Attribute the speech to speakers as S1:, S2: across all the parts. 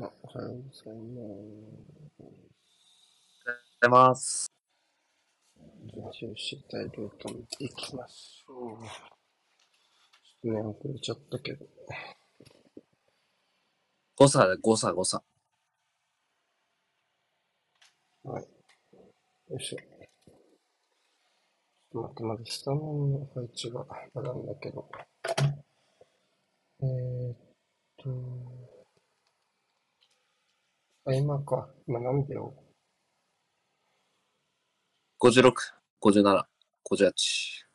S1: あおはようございます。
S2: ございます。
S1: 練習したいルート見ていきましょう。ちょっとね、遅れちゃったけど。
S2: 誤差で誤差誤差。
S1: はい。よいしょ。ちょっと待って、まだ下の配置があるんだけど。えー、っと、あ、今か。今何秒
S2: 56、57、58、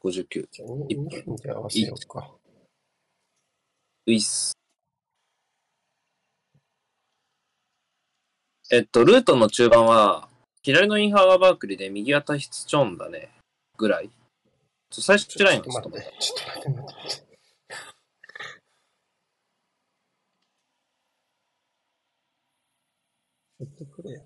S2: 59。
S1: じゃあ2、2分で合わせようか。
S2: ういっす。えっと、ルートの中盤は、左のインハーがバークリーで右はタヒツチョンだね。ぐらい。ちょ最初ライン
S1: ちょっと待って、ちょっと待って、待って待って。セットプレイヤー。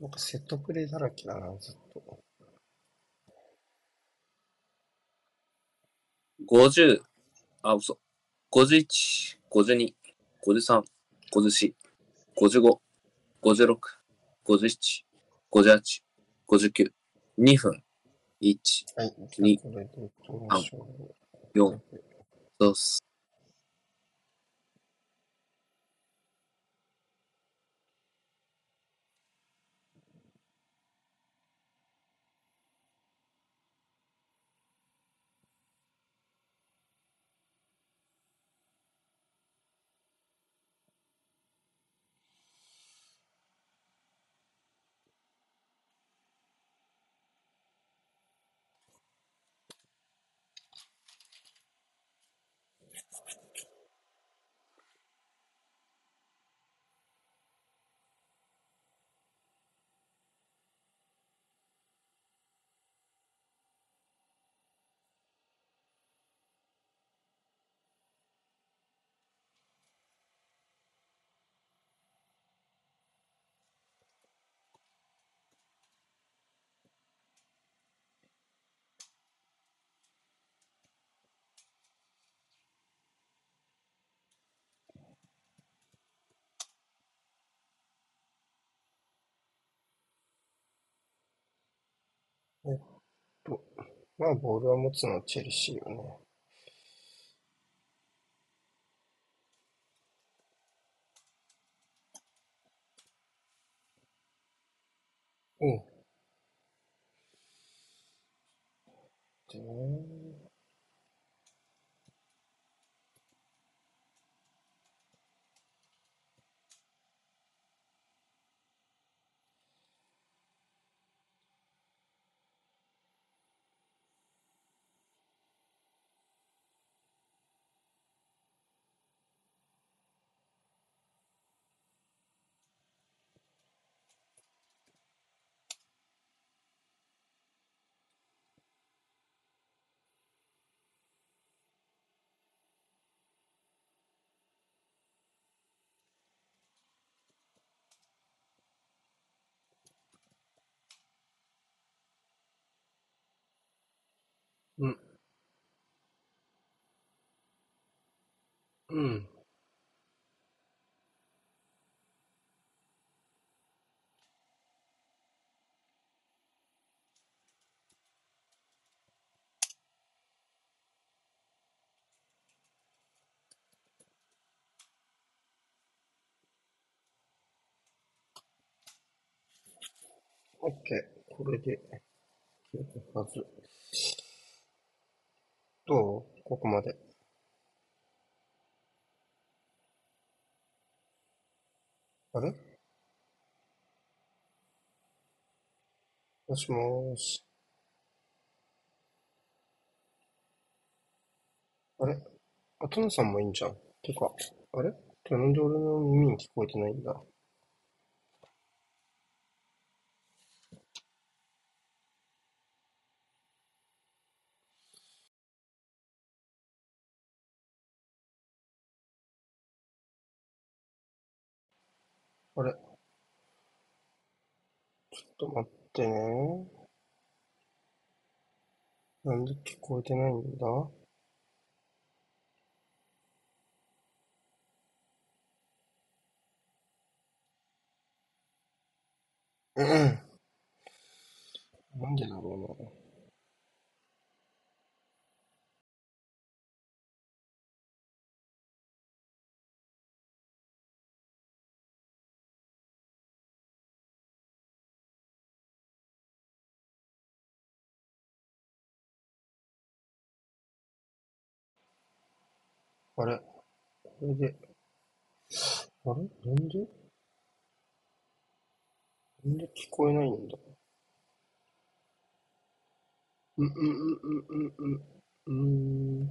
S1: なんかセットプレイだらけだな、ずっと。
S2: 50、あ、嘘。51、52、53、54、55、56、57、58、59、2分、1、
S1: はい。
S2: に
S1: これでいきましょう。
S2: 4、そうっす。
S1: えっと、まあ、ボールは持つのはチェルシーよね。うん。でうん。うん。オッケー。これで、消えたはず。どう？ここまで。あれ？もしもーし。あれ？あ、トナさんもいいんじゃん。てか、あれ？ってなんで俺の耳に聞こえてないんだあれちょっと待ってね。なんで聞こえてないんだ？うん。なんでだろうな。あれ？これで、あれ？なんで？なんで聞こえないんだ？うんうんうんうんうんうん。うん。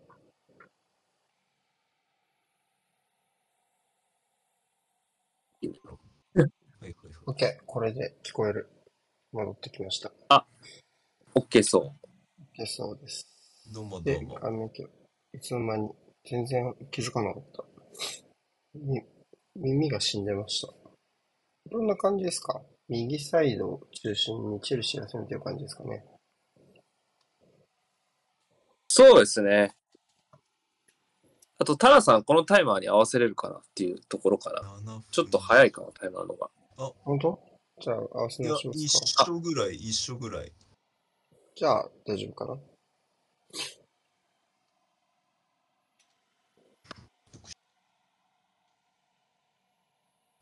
S1: OK、これで聞こえる。戻ってきました。
S2: OK そう。
S1: OK、そうです。
S3: どうもど
S1: で
S3: うも、。
S1: あいつの間に、全然気づかなかった。み、耳が死んでました。どんな感じですか？右サイドを中心にチェルシーが攻めてる感じですかね。
S2: そうですね。あと、タラさん、このタイマーに合わせれるかなっていうところから、
S3: 7分
S2: ちょっと早いかも、タイマーのが。
S1: 本当？じゃあ、合わせ直し、ます
S3: 一
S1: か。
S3: 緒ぐらい、一緒ぐらい。
S1: じゃあ、大丈夫かな。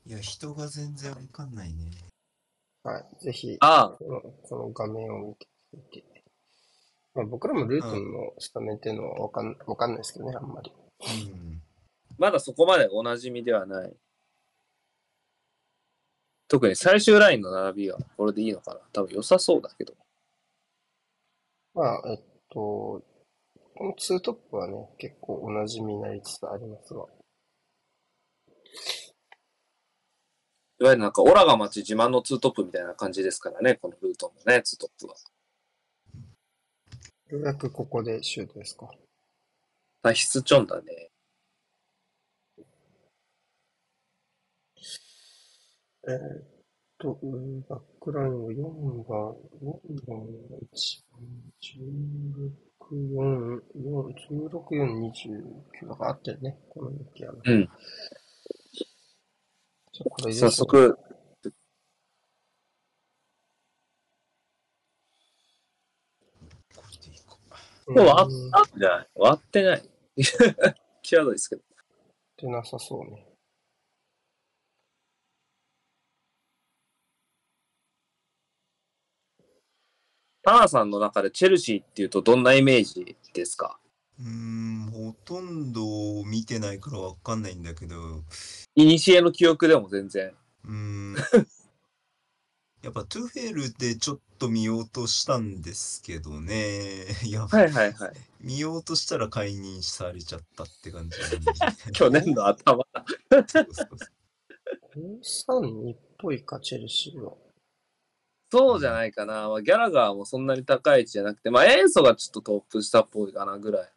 S3: いや、人が全然わかんないね。
S1: はい。ぜひ、
S2: ああ、
S1: このこの画面を見てみて。まあ、僕らもルートのスタメンっていうのはわかん、わかんないですけどね、あんまり。
S3: うん。
S2: まだそこまでおなじみではない。特に最終ラインの並びはこれでいいのかな多分良さそうだけど。
S1: まあ、えっと、このツートップはね、結構おなじみになりつつありますが。
S2: いわゆるなんか、オラが町自慢のツートップみたいな感じですからね、このルートのね、ツートップは。
S1: ようやくここでシュートですか。
S2: 脱出チョンだね。
S1: えーっと、うんバックラインを4番、4番、1番、16、4、4 16、4、29だから合ってるね。この時はね。
S2: うん。
S1: じゃあこれで
S2: 早速、
S3: これでいいか。
S2: もうあ
S1: うん
S2: あじゃない？割ってない。際どいですけど。
S1: ってなさそうね。
S2: タナさんの中でチェルシーっていうとどんなイメージですか？
S3: うーん、ほとんど見てないからわかんないんだけど、う
S2: いにしえの記憶でも全然。
S3: ーん。やっぱトゥフェルでちょっと見ようとしたんですけどね。いや、
S2: はいはいはい。
S3: 見ようとしたら解任されちゃったって感じなんで。
S2: 去年の頭。
S3: そうそうそう
S1: 532っぽいか、チェルシーは。
S2: そうじゃないかな。まあ、ギャラガーもそんなに高い位置じゃなくて、まあ、エンソがちょっとトップ下っぽいかなぐらいの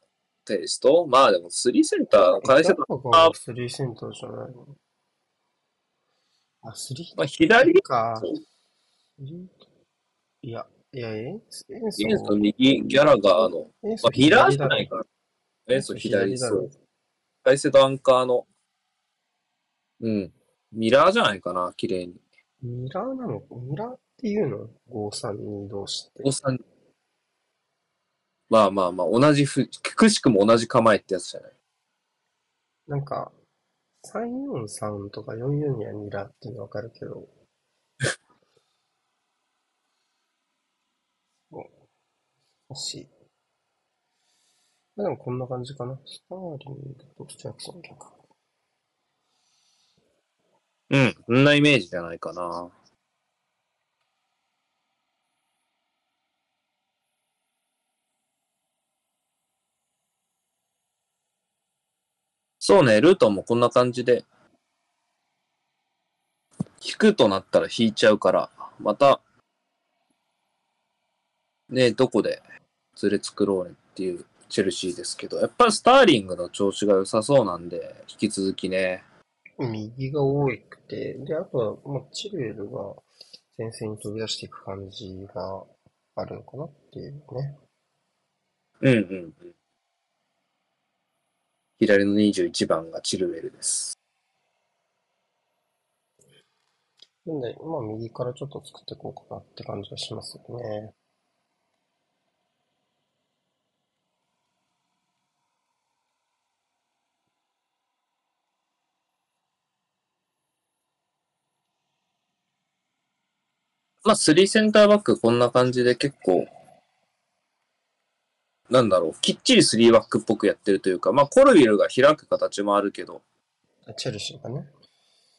S2: テイスト。まあでも、3センター、返せた。
S1: あ、3センターじゃないの？あ、3
S2: まあ、左
S1: か。
S2: そう
S1: 3いや、いや、エンス、エンス
S2: エンソ右、ギャラガーの。
S1: エンス
S2: まあ、ヒラーじゃない
S1: か。
S2: かな。エンソ左、そう。返せたアンカーの。うん。ミラーじゃないかな、綺麗に。
S1: ミラーなのミラーっていうの ?532 同士って？
S2: おさんまあまあまあ、同じふ、くしくも同じ構えってやつじゃない？
S1: なんか、343とか44にはミラーっていうのわかるけど、そう欲しい。まあでもこんな感じかな。スターリングとジャクソン逆。
S2: うん、そんなイメージじゃないかな。そうね、ルートもこんな感じで、引くとなったら引いちゃうから、また、ね、どこでずれ作ろうねっていうチェルシーですけど、やっぱりスターリングの調子が良さそうなんで、引き続きね、
S1: 右が多くて、で、あとは、まあ、チルエルが前線に飛び出していく感じがあるのかなっていうね。
S2: うんうんうん。左の21番がチルウェルです。
S1: なんで、まあ、右からちょっと作っていこうかなって感じがしますよね。
S2: まあ、3センターバックこんな感じで結構、なんだろう、きっちり3バックっぽくやってるというか、まあ、コルビルが開く形もあるけど、
S1: チェルシーがね。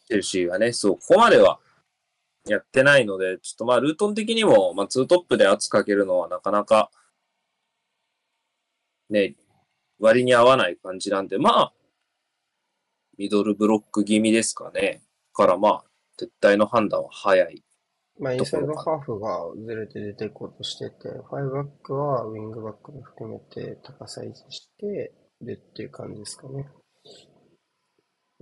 S2: チェルシーがね、そう、ここまではやってないので、ちょっとまあ、ルートン的にも、まあ、ツートップで圧かけるのはなかなか、ね、割に合わない感じなんで、まあ、ミドルブロック気味ですかね。からまあ、撤退の判断は早い。
S1: まあ、インサイドハーフがずれて出ていこうとしてて、ファイブバックはウィングバックも含めて高さ維持してるっていう感じですかね。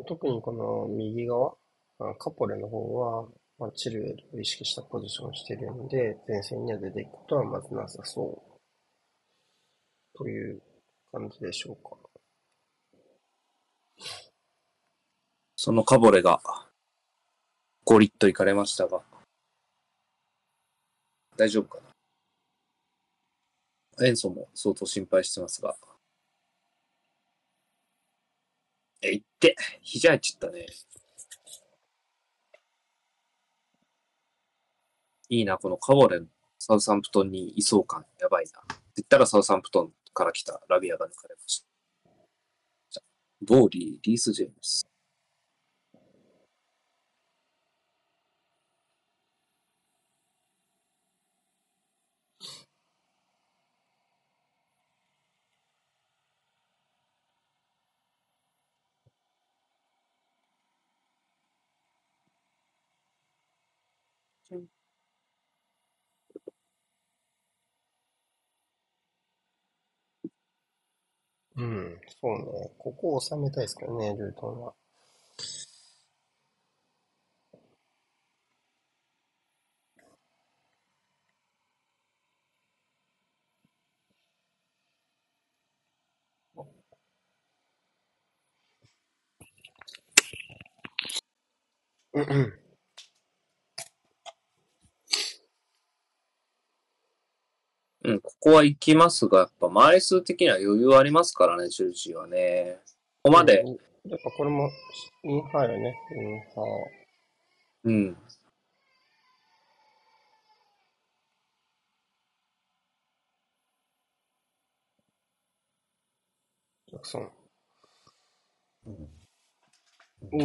S1: 特にこの右側、あカポレの方は、まあ、チルエルを意識したポジションをしてるんで、前線には出ていくことはまずなさそう。という感じでしょうか。
S2: そのカボレが、ゴリッといかれましたが、大丈夫かな？エンソも相当心配してますが。え、いって、肘入っちったね。いいな、このカボレのサウサンプトンにいそう感、やばいな。って言ったらサウサンプトンから来たラビアが抜かれました。ボーリー、リース・ジェームス。
S1: うん、そうね。ここを収めたいですけどね、ルートンは。うんうん
S2: うん、は行きますが、やっぱ枚数的には余裕ありますからね、チェルシーはね。ここまで、
S1: やっぱこれも、インハーよね。インハー。
S2: うん。
S1: ジャクソン。お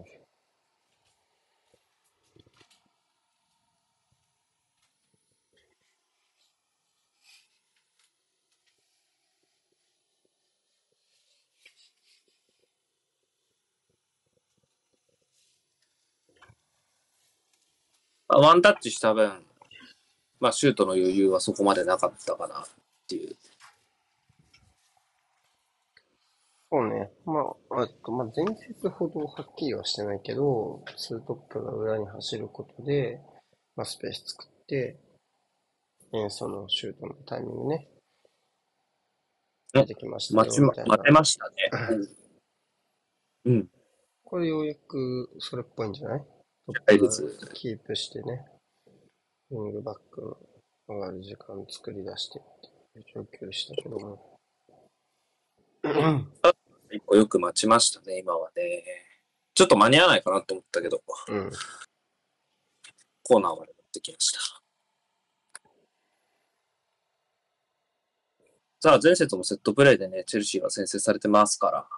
S1: お。
S2: ワンタッチした分、まあ、シュートの余裕はそこまでなかったかなっていう。
S1: そうね。まあ、あと、まあ、前節ほどはっきりはしてないけど、ツートップが裏に走ることで、まあ、スペース作って、演奏のシュートのタイミングね。
S2: あ
S1: 出てきましたよ、
S2: 待ち待てましたね。うん。うん。
S1: これようやくそれっぽいんじゃない？トップ
S2: はいです
S1: がキープしてね、ウィングバックの上がる時間作り出してっていう状況でしたけども。
S2: 一個よく待ちましたね、今はね。ちょっと間に合わないかなと思ったけど、
S1: うん。
S2: コーナーまで持ってきました。さあ、前節もセットプレーでね、チェルシーが先制されてますから、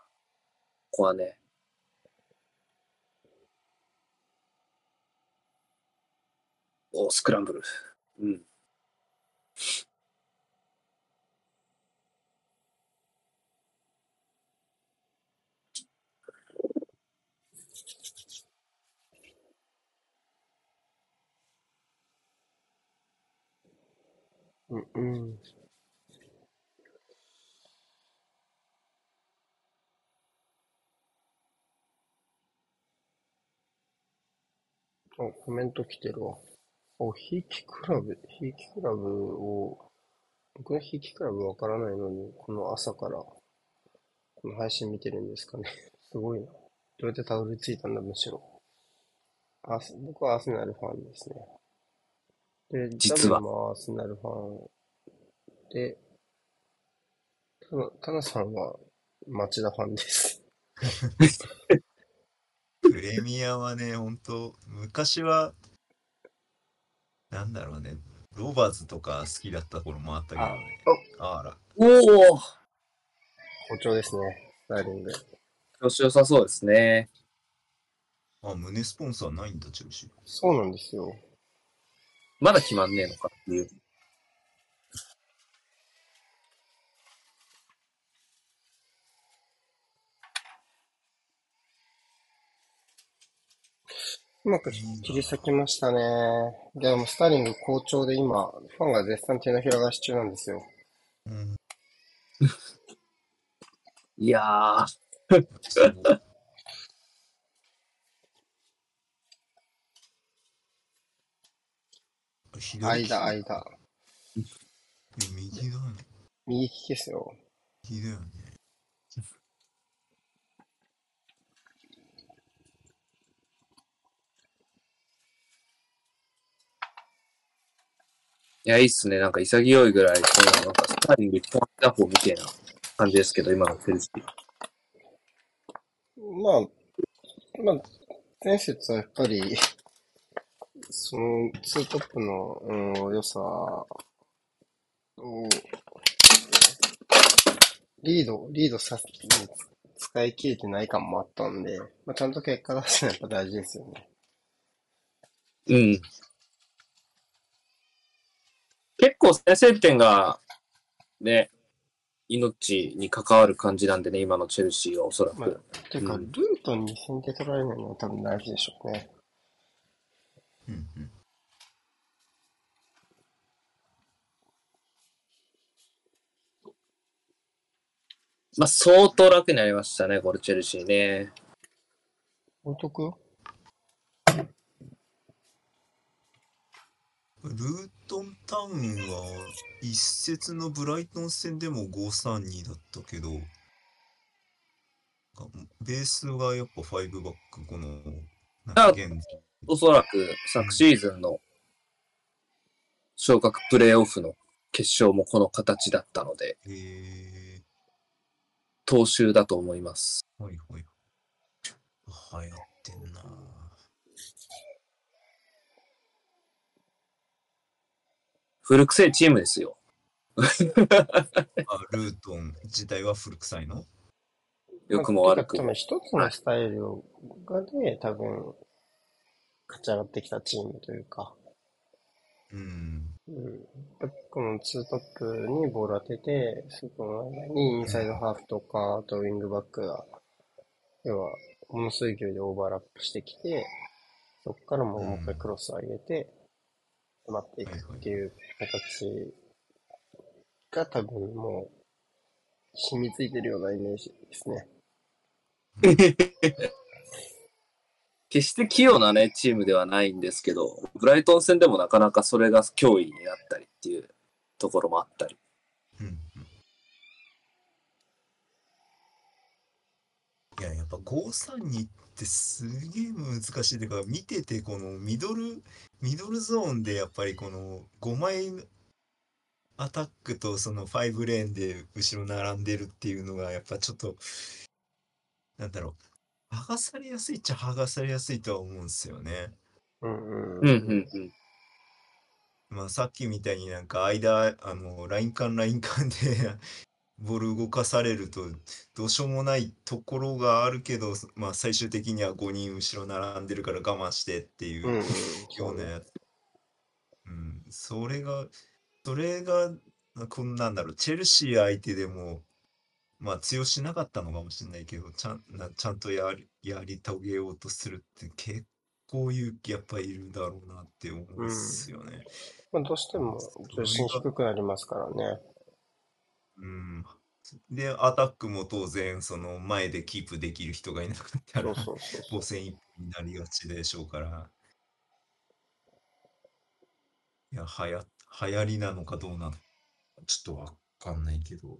S2: ここはね、おスクランブル。うん。
S1: うんうん。お、コメント来てるわ。お、ひいきクラブ、ひいきクラブを、僕のひいきクラブわからないのに、この朝から、この配信見てるんですかね。すごいな。どうやってたどり着いたんだ、むしろ。アーセ僕はアーセナルファンですね。で、
S2: 実は
S1: ダブルもアーセナルファンで、たな、タナさんは町田ファンです。
S3: プレミアはね、ほんと、昔は、なんだろうね、ロバーズとか好きだった頃もあったけどね。あら。
S2: おお
S1: 好調ですね、スターリング。
S2: 調子良さそうですね。
S3: あ、胸スポンサーないんだ、チェルシー。
S1: そうなんですよ。
S2: まだ決まんねえのかっていう。
S1: うまく切り裂きましたね。でも、スターリング好調で今、ファンが絶賛手のひら返し中なんですよ。
S3: うん。
S2: いやー、
S1: 間、間。
S3: 右だね。
S1: 右利きですよ。
S3: 右だよね。
S2: や、いいっすね。なんか潔いぐらい、このなんかスターリング一本打法みたいな感じですけど、今のチェルシー。
S1: まあ、まあ、前節はやっぱり、その、ツートップの、うん、良さを、リード、リードさせ、使い切れてない感もあったんで、まあ、ちゃんと結果出すのはやっぱ大事ですよね。
S2: うん。結構先制点が、ね、命に関わる感じなんでね、今のチェルシーはおそら
S1: まあ
S2: く。、
S1: ていうか、
S2: うん
S1: ルートに先手取られないのは多分大事でしょうね。
S3: うんうん。
S2: まあ、相当楽になりましたね、これチェルシーね。
S1: 置いとく
S3: ルートンタウンは一節のブライトン戦でも532だったけど、ベースがやっぱ5バック、この、
S2: おそらく昨シーズンの昇格プレーオフの決勝もこの形だったので、
S3: え
S2: 踏襲だと思います。
S3: ー、はいはい。流行ってんな
S2: 古くせえチームですよ。
S3: あ、ルートン自体は古臭いの？
S2: 良くも悪くも
S1: 一つのスタイルがね、多分、勝ち上がってきたチームというか、
S3: うん。
S1: うん、このツートップにボール当てて、そこの間にインサイドハーフとか、あとウィングバックが、要は、ものすごい勢いでオーバーラップしてきて、そこからもうもう一回クロスを上げて、迫っていくっていう形が多分もう、染みついてるようなイメージですね。
S2: 決して器用なね、チームではないんですけど、ブライトン戦でもなかなかそれが脅威になったりっていうところもあったり。
S3: うんうんいや、やっぱ532ってすげえ難しいというか、見ててこのミドル、ミドルゾーンでやっぱりこの5枚アタックとその5レーンで後ろ並んでるっていうのがやっぱちょっと、なんだろう、剥がされやすいっちゃ剥がされやすいとは思うんですよね。
S1: うんうん。
S2: うんうんうん。
S3: まあさっきみたいになんか間、あの、ライン間ライン間でボール動かされるとどうしようもないところがあるけど、まあ最終的には5人後ろ並んでるから我慢してっていう
S1: う
S3: やつ。うん、それが、それが、こんなんだろう、チェルシー相手でも、まあ、通用しなかったのかもしれないけど、ちゃんなちゃんとやりやり遂げようとするって結構勇気やっぱいるだろうなって思うんですよね。
S1: まあ、どうしても重心低くなりますからね。
S3: うん。で、アタックも当然、その前でキープできる人がいなかったら
S1: そう、そうそうそう
S3: 防。戦一方になりがちでしょうから。いや、はや、流行りなのかどうなのか、ちょっとわかんないけど。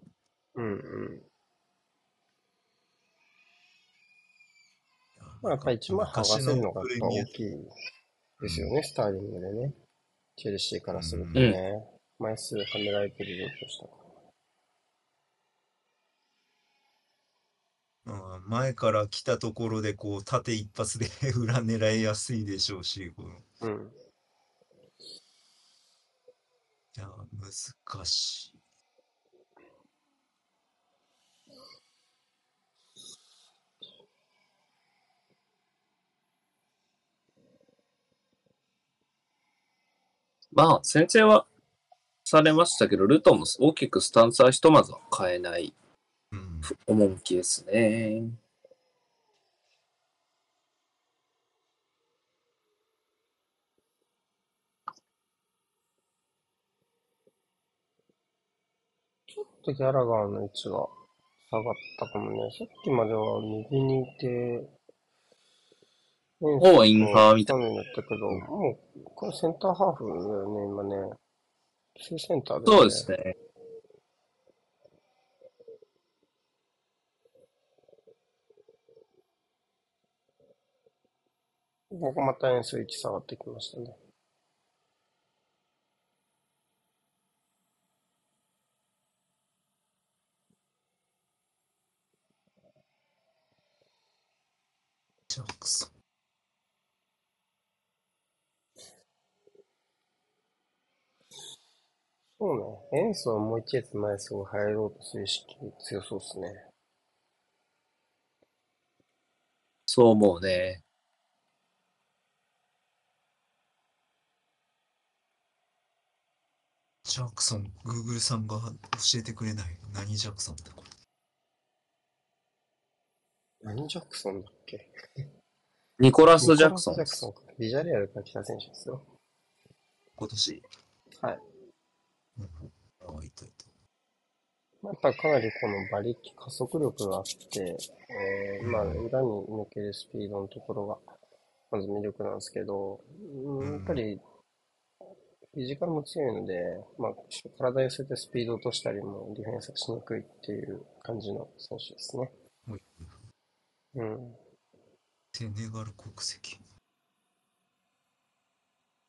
S1: うんうん。
S3: いや
S1: まあ、やっぱり一枚剥がせるのがやっぱ大
S3: い。
S1: きいですよね、スターリングでね。チェルシーからするとね。枚数はめられてる状況したか
S3: 前から来たところで、こう、縦一発で 裏狙いやすいでしょうし、この
S1: うん。
S3: いや、難しい。
S4: まあ、先制はされましたけど、ルトンも大きくスタンスはひとまずは変えない
S3: うん。
S4: 趣ですね。
S1: ちょっとギャラガーの位置が下がったかもね。さっきまでは右にいて、
S4: おうインハーみた
S1: いな。だったけど、もう、これセンターハーフだよね、今ね。センター
S4: そうですね。
S1: ここまた円数位置下がってきましたね。そうね。エンスはもう一列前すごい入ろうとする意識強そうですね。
S4: そう思うね。
S3: ジャクソン、グーグルさんが教えてくれない。何ジャクソンだこれ。
S1: 何ジャクソンだっけ？
S4: ニコラス・ジャクソン
S1: ニコラスジャクソンか。ビジャレアルから来た選手ですよ。
S3: 今年？
S1: はい。
S3: うん。あ、いたいた。
S1: やっぱりかなりこの馬力、加速力があって、えー、まあ、裏に抜けるスピードのところが、まず魅力なんですけど、うん、やっぱり、フィジカルも強いので、まあ、体寄せてスピード落としたりもディフェンスしにくいっていう感じの選手ですね。
S3: もう
S1: うん。
S3: セネガル国籍。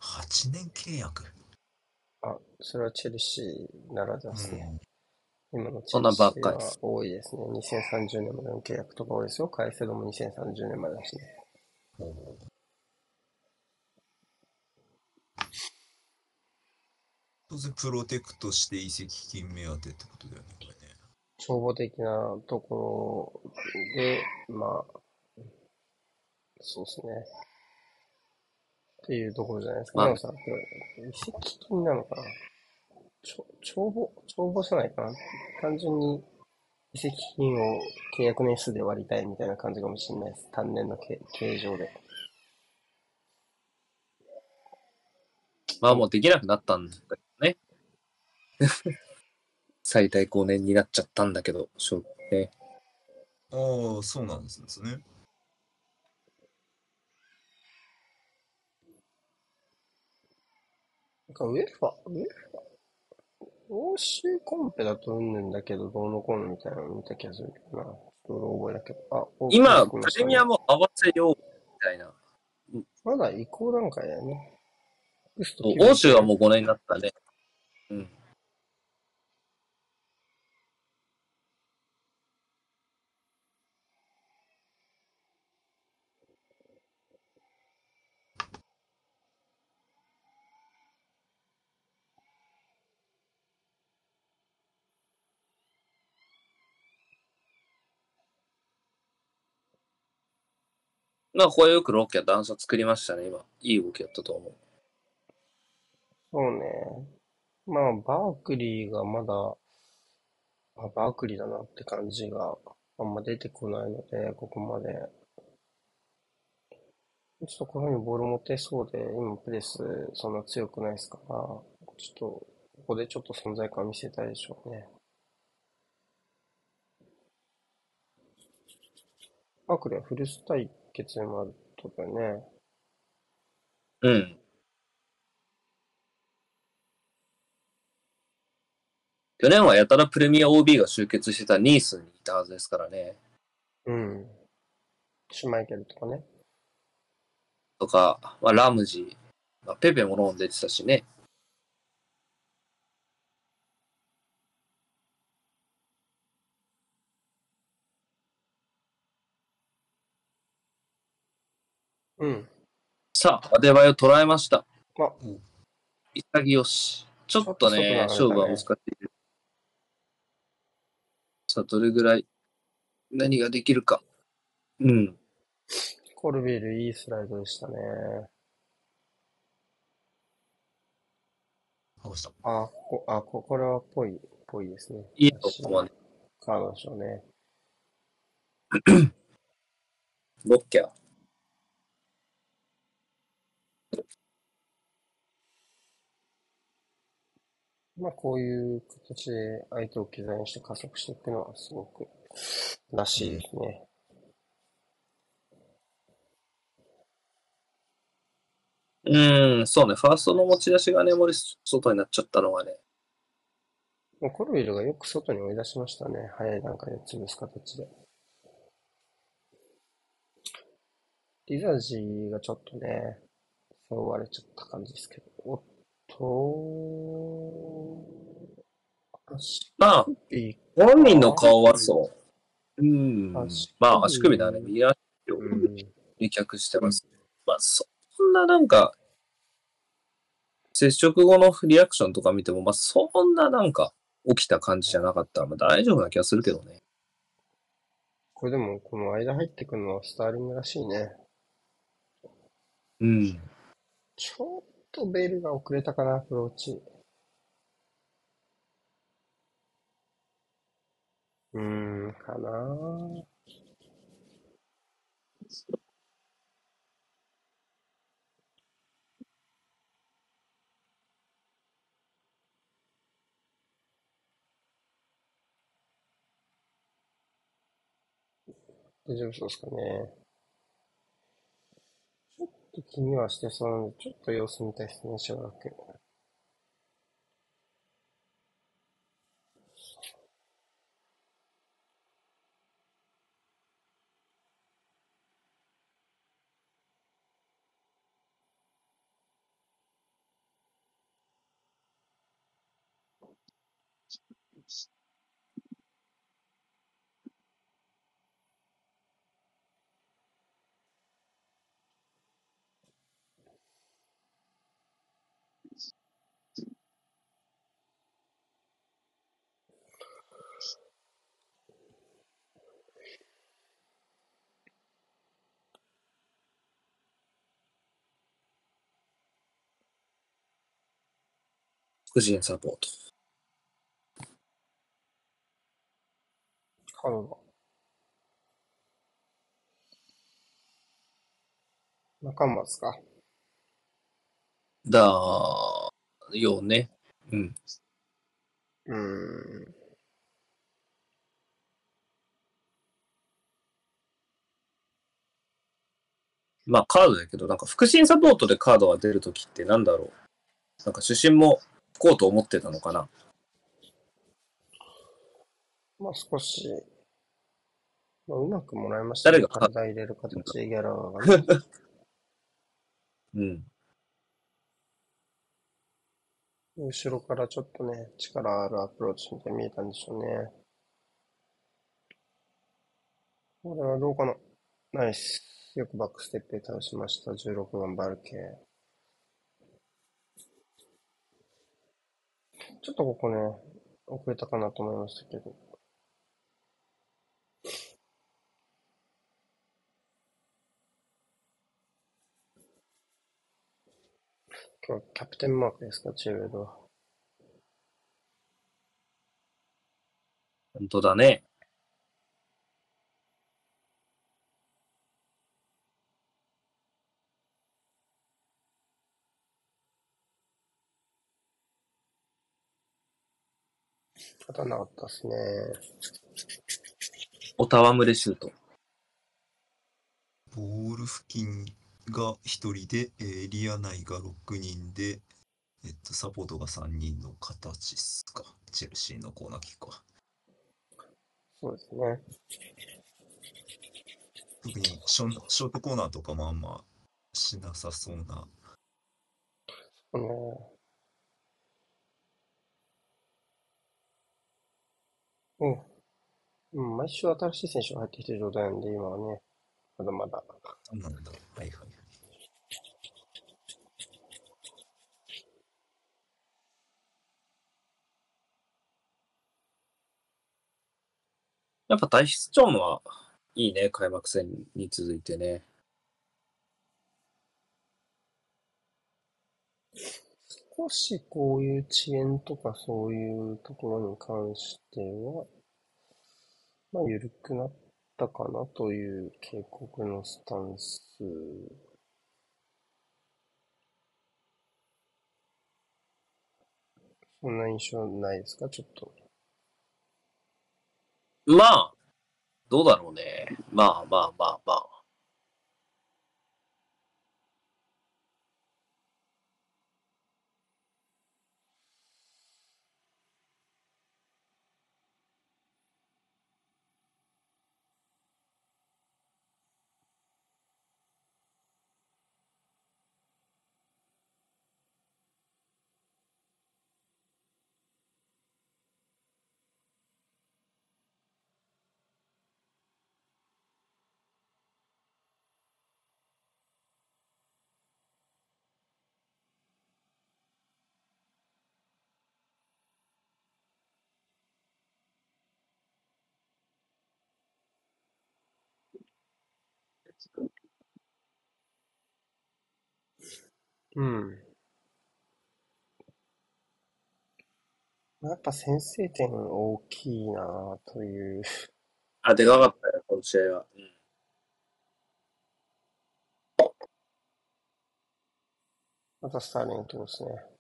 S3: 8年契約。
S1: あ、それはチェルシーならではですね。今のチェルシーは多いですね。2030年までの契約とか多いですよ。カイセドも2030年までだしね。
S3: 当然プロテクトして移籍金目当てってことだよね、これね。
S1: 帳簿的なところで、まあ、そうですね。っていうところじゃないですか。
S4: まあ
S1: でもさ、これ、移籍金なのかな？帳帳簿、帳簿じゃないかな単純に移籍金を契約年数で割りたいみたいな感じかもしれないです。単年の形形状で。
S4: まあもうできなくなったんだけどね。最大5年になっちゃったんだけど、しょうね。
S3: ああ、そうなんですね。
S1: なんかウェファ、ウェファ、欧州コンペだとうんぬんだけど、どうのこうのみたいなの見た気がするけどな。ちょっと覚えだけど。あ、
S4: 今、プレミアも合わせようみたいな。
S1: まだ移行段階だよね。ネクスト
S4: そう
S1: 9
S4: 欧州はもう5年になったね。うん。まあ、これよくロッキャ段差作りましたね、今。いい動きやったと思う。
S1: そうね。まあ、バークリーがまだ、あ、バークリーだなって感じがあんま出てこないので、ここまで。ちょっとこの辺にボール持てそうで、今プレスそんな強くないですから、ちょっと、ここでちょっと存在感見せたいでしょうね。バークリーはフルス対決でもあるとだよね。
S2: うん。去年はやたらプレミア OB が集結してたニースにいたはずですからね。
S1: うん。シュマイケルとかね。
S2: とか、まあ、ラムジー、まあ、ペペもローン出てたしね。
S1: うん。
S2: さあ、アデバイを捉えました。
S1: あ、
S2: 潔し。ちょっとね、
S1: ちょっとね
S2: 勝負は難しい。さあ、どれぐらい、何ができるか。うん。
S1: コルビルいいスライドでしたね。
S3: 倒した。
S1: あ、こ、あ、こ、これはぽい、ぽいですね。
S2: いいとこまで。
S1: カードでしょうね。
S2: ロッキャー。
S1: まあ、こういう形で相手を機材にして加速していくのはすごくらしいですね。
S2: うん、そうね。ファーストの持ち出しがね、森外になっちゃったのがね。
S1: もうコルビルがよく外に追い出しましたね。早い段階で潰す形で。リザジーがちょっとね、背負われちゃった感じですけど。おっと、足
S2: まあ、
S1: 首
S2: 本人の顔はそう。うん。
S1: 足
S2: まあ、足首だね。右足を
S1: うん。
S2: 離脚してます。まあ、そんななんか、接触後のリアクションとか見ても、まあ、そんななんか、起きた感じじゃなかったら、まあ、大丈夫な気がするけどね。
S1: これでも、この間入ってくるのはスターリングらしいね。
S2: うん。
S1: ちょっとベルが遅れたかな、アプローチ。うーん、かな大丈夫そうですかね。っと気にはしてそうなんで、ちょっと様子見たいですね、しばらく。
S2: 副人サポート。
S1: カードが。仲間ですか？
S2: だよね。うん。
S1: うーん。
S2: まあ、カードだけど、なんか、副審サポートでカードが出るときってなんだろう？なんか、主審も吹こうと思ってたのかな。
S1: まあ少し、まあ、うまくもらいましたね。
S2: 誰が？
S1: 体入れる形でギャラがね。
S2: うん。
S1: 後ろからちょっとね、力あるアプローチみたいに見えたんでしょうね。これはどうかなナイス。よくバックステップで倒しました。16番バルケ。ちょっとここね、遅れたかなと思いましたけど。今日キャプテンマークですか、チルドは。
S4: 本当だね。
S1: 当たんなかったですね。
S4: おたわむれシュート。
S3: ボール付近が1人で、えーエリア内が6人で、えっと、サポートが3人の形っすか。チェルシーのコーナーキックは。
S1: そうですね。
S3: 特にションショートコーナーとかもあんましなさそうな。
S1: ねうん。うん、毎週新しい選手が入ってきてる状態なんで、今はね、まだまだ。
S3: なんだ。はいはい。
S4: やっぱ大質長野はいいね、開幕戦に続いてね。
S1: 少しこういう遅延とかそういうところに関しては、まあ、緩くなったかなという警告のスタンス。そんな印象ないですか？ちょっと。
S4: まあ、どうだろうね。まあまあまあまあ。
S1: うん。やっぱ先制点大きいなという。
S4: あ、でかかったよ、この試合は。うん
S1: またスターリングですね。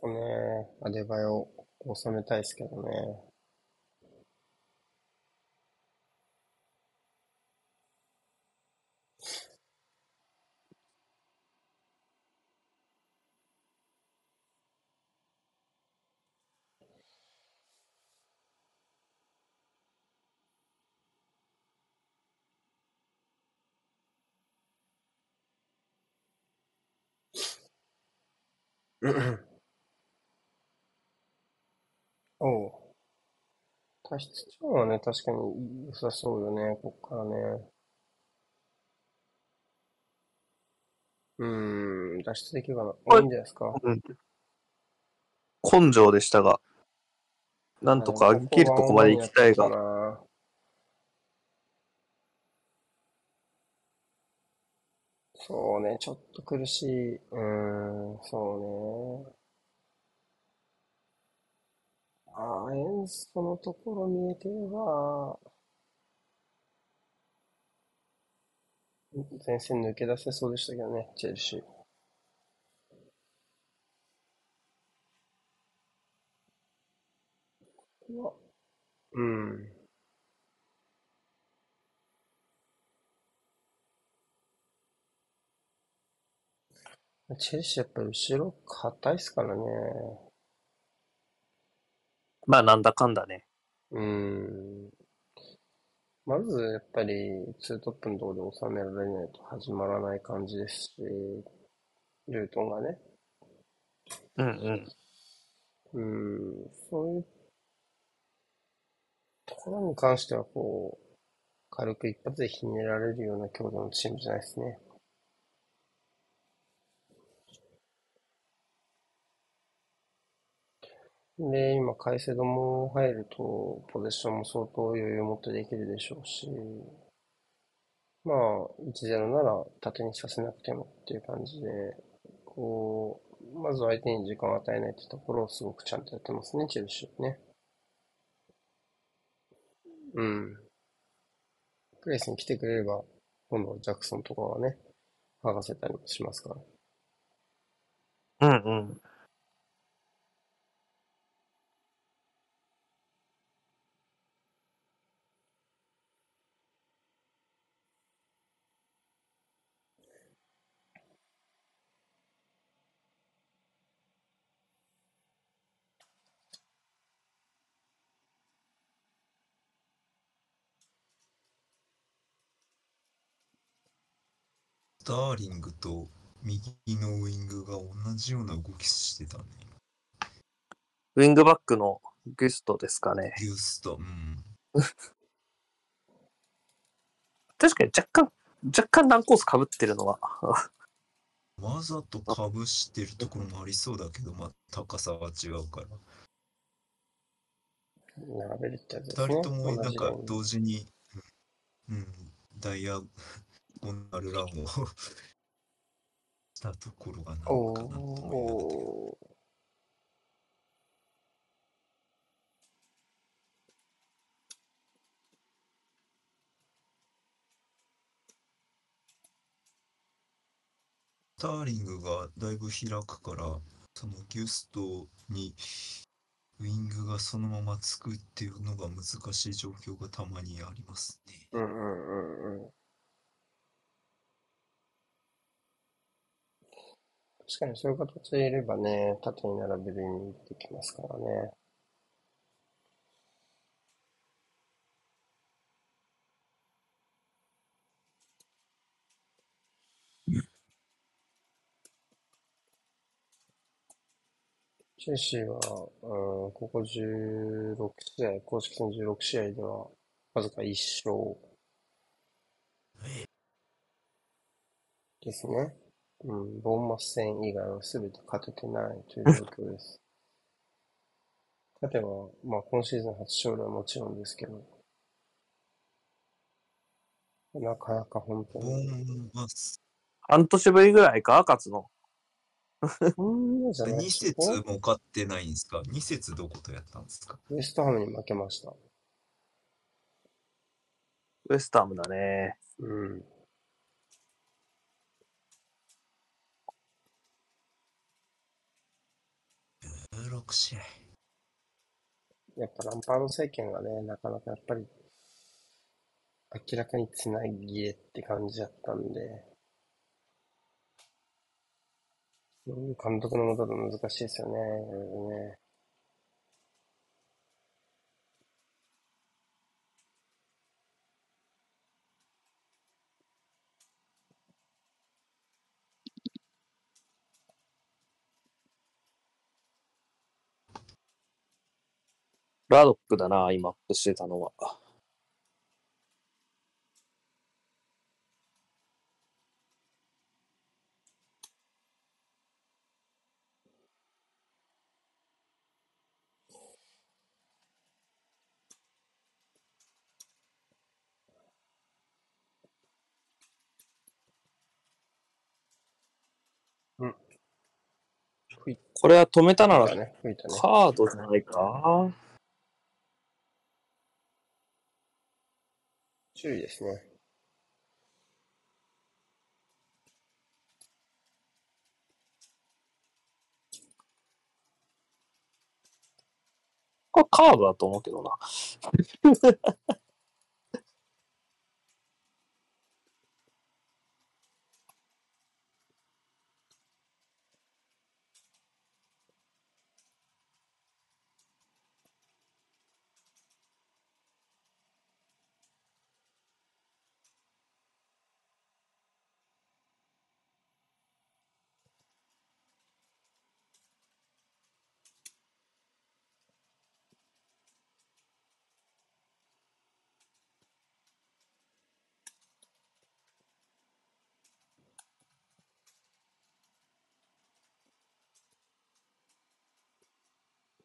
S1: こね、アデバイを収めたいですけどね。おう。脱出長はね、確かに良さそうよね、こっからね。うーん、脱出できるかな？おいいんじゃないですか？
S2: うん根性でしたが、なんとか上げ切るとこまで行きたいが、
S1: が。そうね、ちょっと苦しい。うーん、そうね。ああ、エンソのところ見えてれば、前線抜け出せそうでしたけどね、チェルシー。うん。チェルシーやっぱ後ろ硬いっすからね。
S2: まあなんだかんだね。
S1: うん。まずやっぱりツートップのところで収められないと始まらない感じですし、ルートンがね。
S2: うんうん。
S1: うん、そういうところに関しては、こう、軽く一発でひねられるような強度のチームじゃないですね。で、今、カイセドも入ると、ポゼッションも相当余裕を持ってできるでしょうし、まあ、1-0なら縦にさせなくてもっていう感じで、こう、まず相手に時間を与えないってところをすごくちゃんとやってますね、チェルシーね。うん。プレイスに来てくれれば、今度はジャクソンとかはね、剥がせたりもしますから。
S2: うんうん。
S3: スターリングと右のウイングが同じような動きしてたね。
S2: ウィングバックのギュストですかね。
S3: ギュスト、うん。
S2: 確かに若干、若干何コース被ってるのは。
S3: わざとかぶしてるところもありそうだけど、まあ、高さは違うから。
S1: 並べるってやつですね。
S3: 二人ともなんか
S1: 同
S3: 時に、うん、うんダイヤゴナルランを したところがな
S1: お
S3: のかなと思いスターリングがだいぶ開くから、そのギュストにウィングがそのままつくっていうのが難しい状況がたまにありますね。
S1: うんうんうんうん。確かにそういう形でいればね、縦に並べる意味できますからね。チェシーは、うん、ここ16試合、公式戦16試合では、わずか1勝ですね。うん、ボーンマス戦以外は全て勝ててないという状況です。勝てば、まあ今シーズン初勝利はもちろんですけど、なかなか本当
S3: ボ
S1: に、
S3: ーンマス
S2: 半年ぶりぐらいか？勝つの。
S1: そんなじゃない
S3: 2節も勝ってないんですか ?2 節どことやったんですか？
S1: ウエストハムに負けました。
S2: ウエスタムだね。
S1: うん。
S3: ?16 試合。
S1: やっぱランパード政権がね、なかなかやっぱり、明らかにつなぎえって感じだったんで、そういう監督のもとだと難しいですよね、いろいろね。
S2: ラドックだな、今アップしてたのは。これは止めたなら
S1: ね。
S2: カードじゃないか
S1: 注意ですね。
S2: これカードだと思うけどな。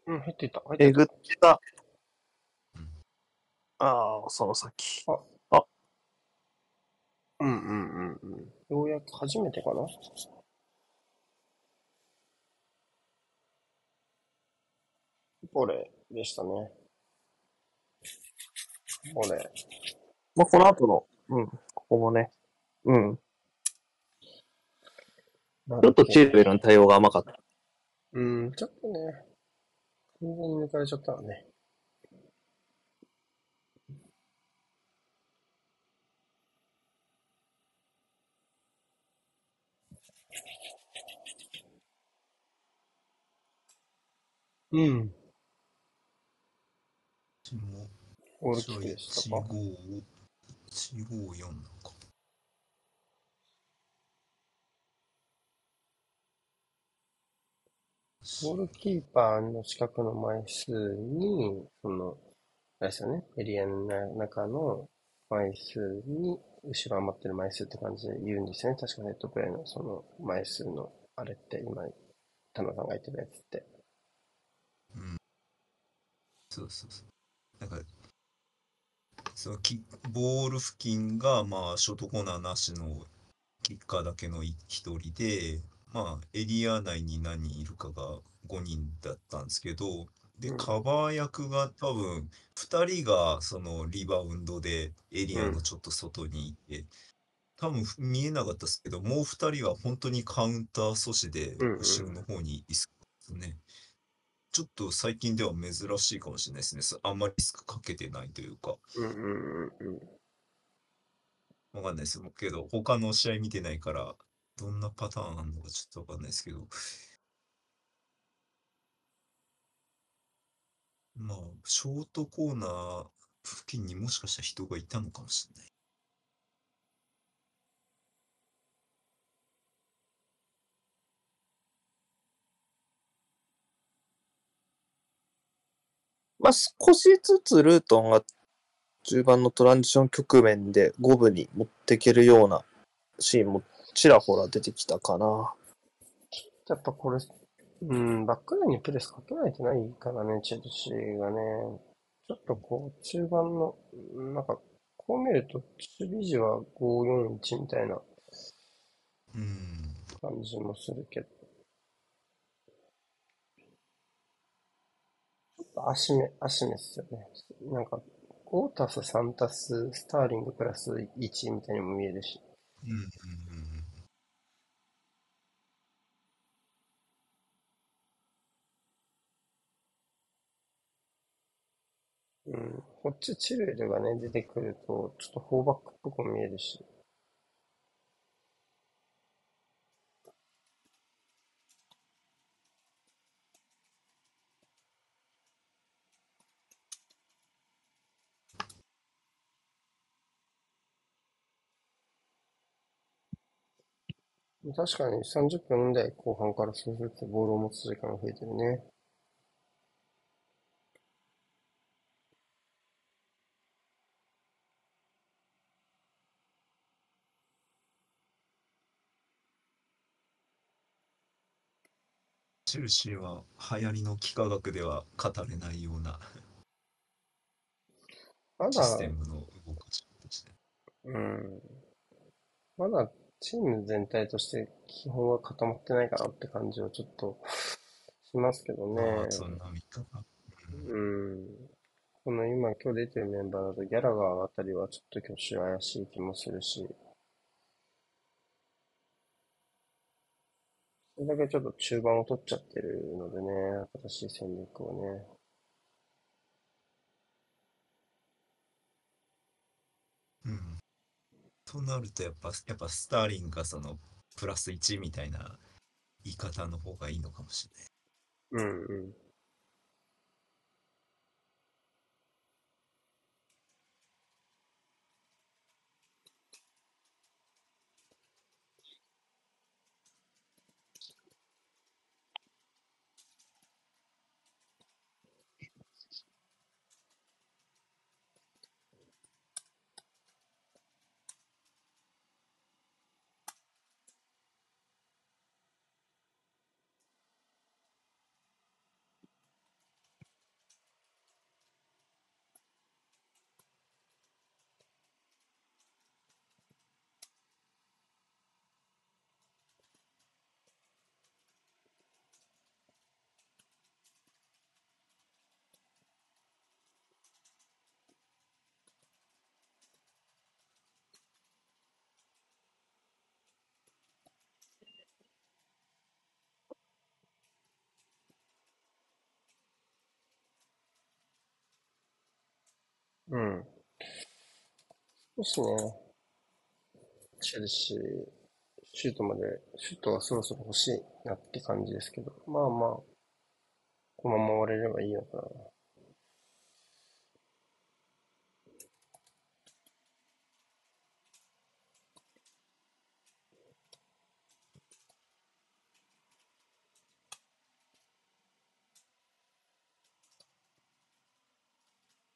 S1: うん、入っていった。入ってい
S2: えぐ
S1: っ
S2: った
S3: うん。
S2: ああ、その先。
S1: た。うんうんうんうん。ようやく初めてかなボレーでしたね。ボレー。
S2: まあ、この後の、うん、ここもね、うん、
S1: ち
S2: ちょっとチルベルの対応が甘かった。
S1: うん、ちょっとね、ここ抜かれちゃったわね。うん。
S3: これ、154。
S1: ゴールキーパーの近くの枚数に、その、あれですよね、エリアの中の枚数に、後ろ余ってる枚数って感じで言うんですよね。確かネットプレイのその枚数の、あれって今、田野さんが言ってるやつって。
S3: うん。そうそうそう。なんか、そのキボール付近が、まあ、ショートコーナーなしのキッカーだけのい一人で、まあ、エリア内に何人いるかが5人だったんですけど、で、
S1: うん
S3: カバー役が多分、2人がそのリバウンドでエリアのちょっと外にいて、多分見えなかったですけど、もう2人は本当にカウンター阻止で後ろの方にいすですね。ちょっと最近では珍しいかもしれないですね。そあんまりリスクかけてないというか、
S1: うんうんうんうん。
S3: わかんないですけど、他の試合見てないから、どんなパターンあるのかちょっとわかんないですけど、まあ、ショートコーナー付近にもしかしたら人がいたのかもしれない。
S2: まあ、少しずつルートンが中盤のトランジション局面で五分に持っていけるようなシーンもちらほら出てきたかな。
S1: やっぱこれ、うん、バックラインにプレスかけられてないからね、チェルシーがね。ちょっとこう、中盤の、なんか、こう見ると、守備時は5-4-1みたいな
S3: うん。
S1: 感じもするけど。ちょっと足目、足目っすよね。なんか、5たす3たすスターリングプラス1みたいにも見えるし。
S3: うんうんうんうん。
S1: うん。こっちチルエルがね、出てくると、ちょっとフォーバックっぽく見えるし。確かに30分で後半から少しずつボールを持つ時間が増えてるね。
S3: チェルシーは流行りの幾何学では語れないような
S1: まだ
S3: シ、ステムの動かし方ですね。
S1: うん。まだチーム全体として基本は固まってないかなって感じはちょっとしますけどね。
S3: まあ、そんな見方。うん
S1: うん。この今今日出てるメンバーだとギャラガーあたりはちょっと挙手怪しい気もするし。それだけちょっと中盤を取っちゃってるのでね、新しい戦略をね。
S3: うん。となると、やっぱ、やっぱスターリンがその、プラス1みたいな言い方の方がいいのかもしれない。
S1: うんうん。うん。そうですね。チェルシー、シュートまで、シュートはそろそろ欲しいなって感じですけど、まあまあ、このまま終われればいいのかな。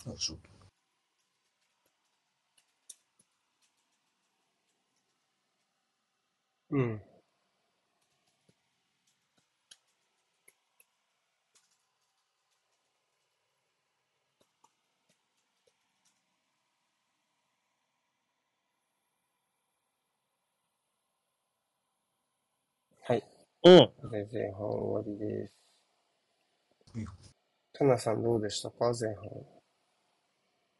S3: あそう
S1: うん。はい。
S2: うん。
S1: これで前半終わりです
S3: いいよ。
S1: タナさんどうでしたか？前半。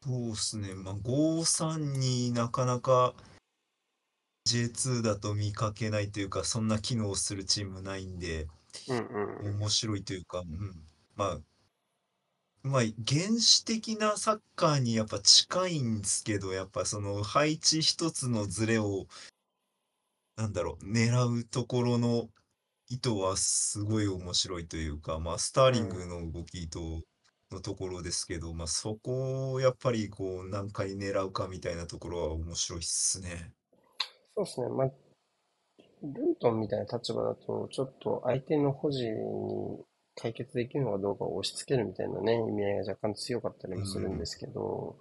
S3: そうっすね。まあ、5-3になかなか J2 だと見かけないというか、そんな機能するチームないんで、
S1: うんうんうん。
S3: 面白いというか、うん。まあ、まあ、原始的なサッカーにやっぱ近いんですけど、やっぱその配置一つのズレを、なんだろう、狙うところの意図はすごい面白いというか、まあ、スターリングの動きと、のところですけど、まあ、そこをやっぱりこう何回狙うかみたいなところは面白いっすね。
S1: そうですね。まあ、ルートンみたいな立場だと、ちょっと相手の保持に解決できるのかどうかを押し付けるみたいなね、意味合いが若干強かったりもするんですけど、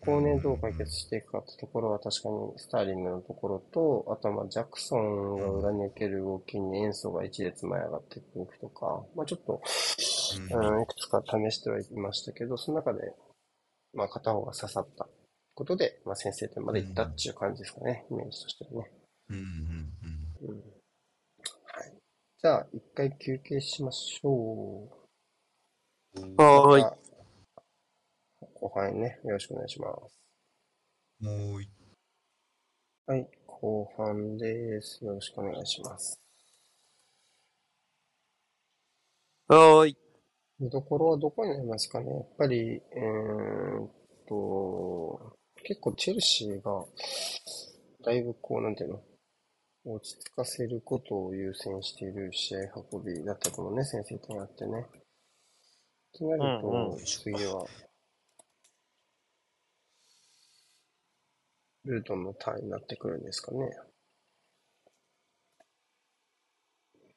S1: そこをね、どう解決していくかってところは確かにスターリングのところと、あとはまあジャクソンが裏に受ける動きに塩素が一列前上がっていくとか、まあちょっと、
S3: うん
S1: うん、いくつか試してはいましたけど、その中で、まあ片方が刺さったことで、まあ先制点まで行ったっていう感じですかね、イメージとしてはね。
S3: うんうんうん。
S1: うんはい。じゃあ、一回休憩しましょう。
S2: はーい。
S1: 後半ね、よろしくお願いします。
S3: もうい
S1: はい、後半です。よろしくお願いします。
S2: はーい。
S1: 見どころはどこになりますかねやっぱり、えーっと、結構チェルシーが、だいぶこう、なんていうの、落ち着かせることを優先している試合運びだったと思うね、先制点があってね。となる
S2: うんう
S1: と、次は、ルートンのターンになってくるんですかね。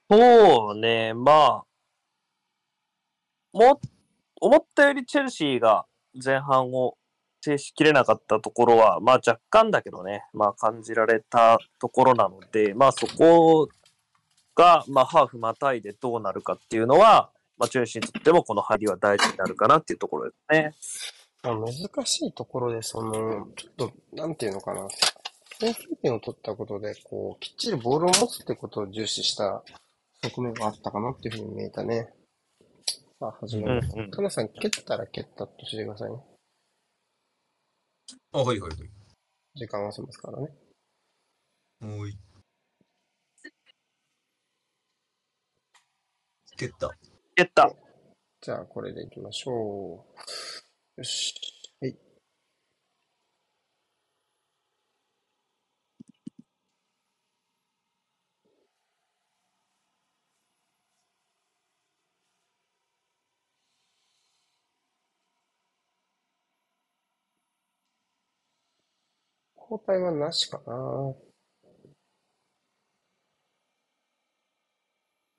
S2: そうね、まあ、も、思ったよりチェルシーが前半を制しきれなかったところは、まあ若干だけどね、まあ感じられたところなので、まあそこが、まあハーフまたいでどうなるかっていうのは、まあチェルシーにとってもこの入りは大事になるかなっていうところですね。
S1: まあ、難しいところで、その、ちょっと、なんていうのかな。先制点を取ったことで、こう、きっちりボールを持つってことを重視した側面があったかなっていうふうに見えたね。さあ、始まる。
S2: うんうん
S1: かなさん、蹴ったら蹴ったとしてくださいね。
S3: あ、はいはいはい。
S1: 時間合わせますからね。
S3: もうい蹴った。
S2: 蹴った。
S1: じゃあ、これでいきましょう。よし。はい。交代はなしかな。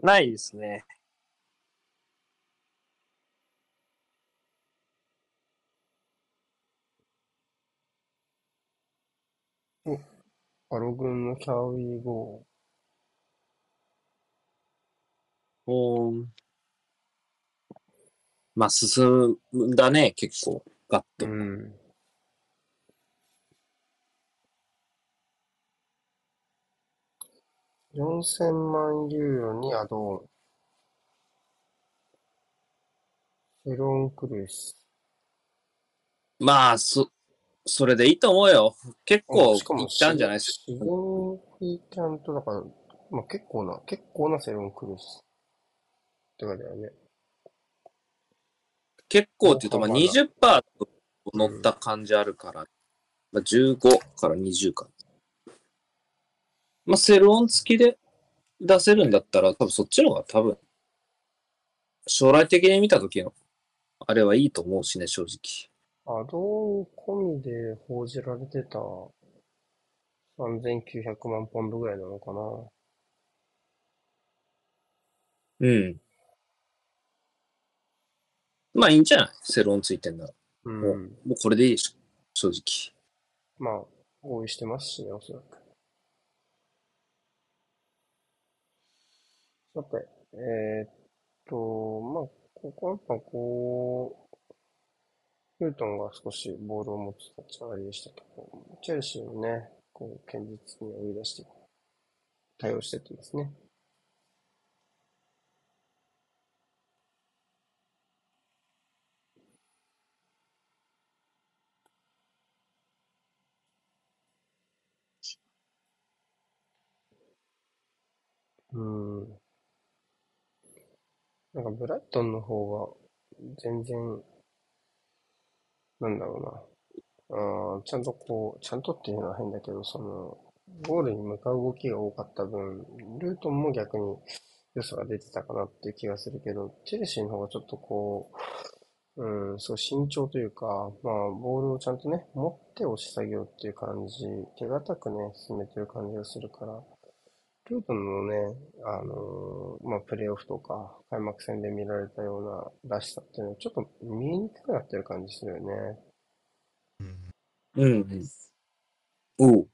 S2: ないですね。
S1: バロ軍のキャウィーゴ
S4: おーまあ、進んだね、結構、ガッ
S1: ー。
S4: と。
S1: うん。4000万ユーロにアドオン。セロンクルス。
S4: まあ、そ、それでいいと思うよ。結構いったんじゃないですか？
S1: シグニフィキャントだから、まあ結構な、結構なセロンクルス。って感じだよね。
S4: 結構っていうと、まあ
S1: 大幅な
S4: 20%と乗った感じあるから、まあ、15から20か。まあ、セルオン付きで出せるんだったら、多分そっちの方が多分、将来的に見た時の、あれはいいと思うしね、正直。
S1: アドオン込みで報じられてた3900万ポンドぐらいなのかな。
S4: うん。まあいいんじゃない？セルオンついてんなら。
S1: うん。
S4: もうこれでいいでしょ。正直。
S1: まあ、合意してますしね、おそらく。さて、えーっと、まあ、ここはやっぱこう、ルートンが少しボールを持つ立ち上がりでしたけど、チェルシーもね、こう、堅実に追い出して、対応してってますね。うん。なんかブライトンの方が全然、なんだろうな。あーちゃんとこう、ちゃんとっていうのは変だけど、その、ゴールに向かう動きが多かった分、ルートンも逆に良さが出てたかなっていう気がするけど、チェルシーの方がちょっとこう、うん、そう慎重というか、まあ、ボールをちゃんとね、持って押し下げようっていう感じ、手堅くね、進めてる感じがするから、京都のね、あのーまあ、プレーオフとか、開幕戦で見られたようならしさっていうのは、ちょっと見えにくくなってる感じするよね。
S3: うん
S4: うん。おう。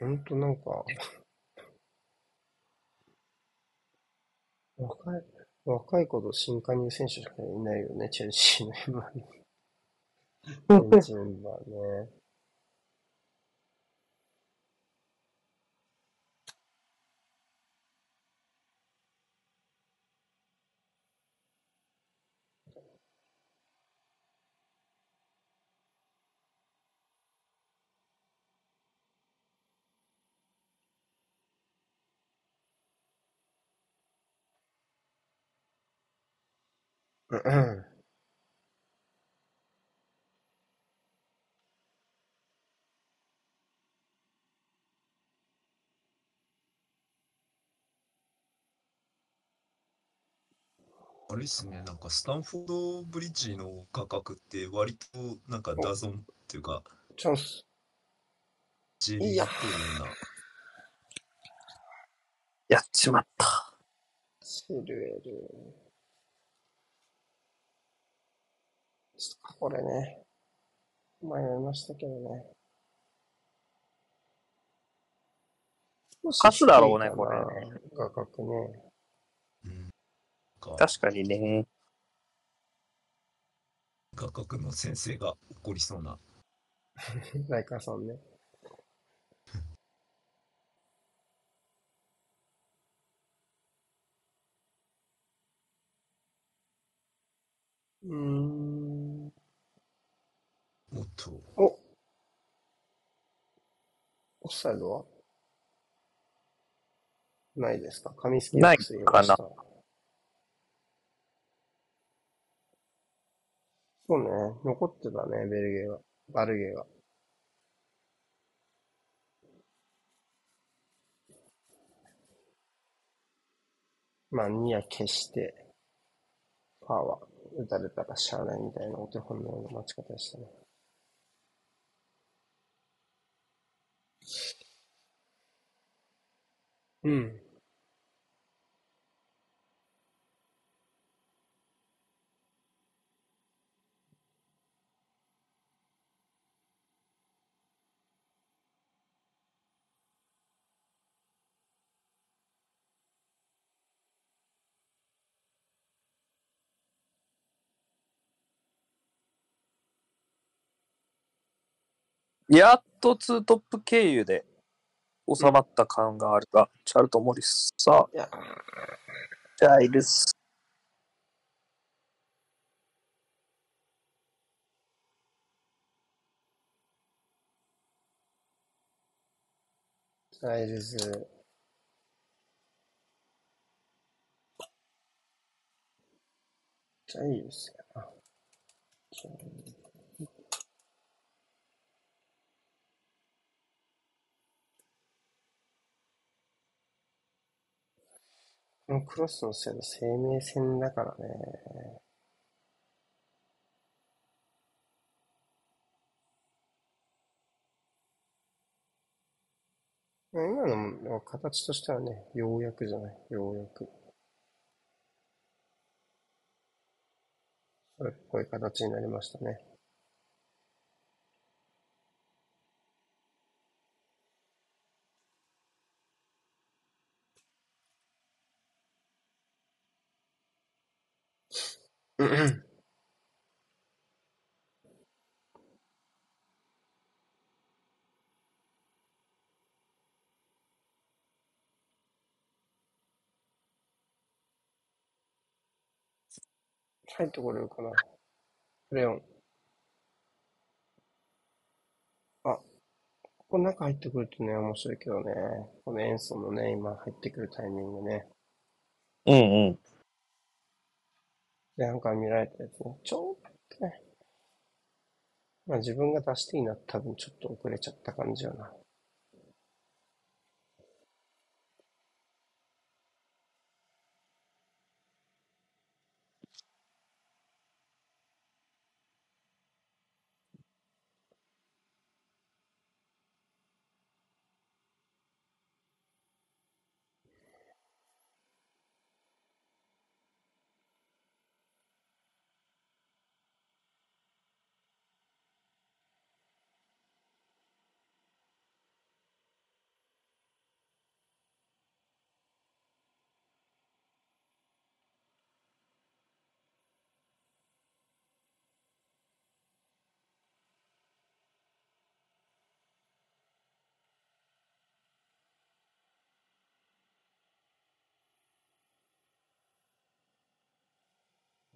S1: ほんとなんか、若い、若い子と新加入選手しかいないよね、チェルシーの今に。ベンチメンバーね。
S3: あれですね、なんかスタンフォードブリッジの価格って割となんかダゾンっていうか、
S1: チャンス。
S3: ジェリーっぽいような。
S2: やっちまった。
S1: チルエル。ちょっとこれね。迷いましたけどね。少し
S2: 勝つだろうねこれね。
S1: 価格ね。
S3: うん。か
S2: 確かにね。
S3: 画角の先生が怒りそうな。
S1: ライカーさんね。うーん。
S3: もっと、
S1: おオフサイドは？ないですか？紙スキ
S2: ない
S1: 入れましたそうね。残ってたね、ベルゲーが。バルゲーが。まあ、ニア消して、パーは打たれたらしゃあないみたいなお手本のような待ち方でしたね。うん。
S2: やっとツートップ経由で収まった感があるが、カールトン・モリス。さあ、ジャイルス。
S1: ジャイルズ。ジャイルズやな。ジャイルズこのクロスの精度生命線だからね。今の形としてはね、ようやくじゃない、ようやく。それっぽい形になりましたね。うんうん入ってこれるかな。レオン。あ、ここ中入ってくるとね、面白いけどね。この演奏のね、今入ってくるタイミングね。
S2: うんうん。
S1: なんか見られたやつね。ちょっとね。まあ自分が出していいな多分ちょっと遅れちゃった感じよな。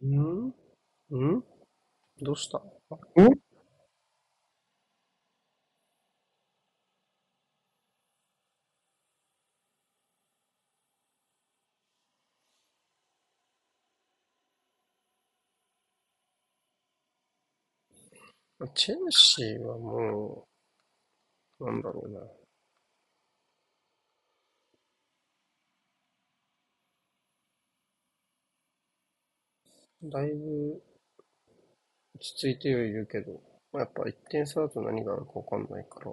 S1: ん？ん？どうした？
S2: ん？
S1: チェルシーはもう、なんだろうな。だいぶ落ち着いてはいるけど、まあやっぱ1点差だと何があるかわかんないから。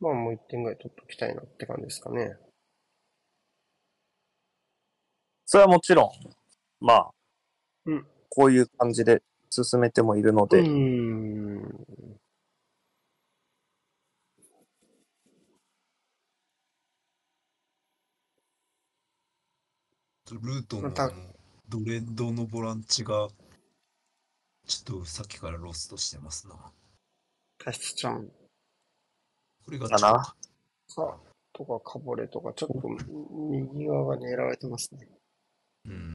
S1: まあもう1点ぐらい取っときたいなって感じですかね。
S2: それはもちろん、まあ、
S1: うん
S2: こういう感じで進めてもいるの
S1: う
S2: で、
S1: ーん。
S3: ルートのドレッドのボランチがちょっとさっきからロストしてますな。
S1: タシちゃん
S3: これが
S2: かな？
S1: か、とかカボレとか、ちょっと右側が狙われてますね。
S3: うん。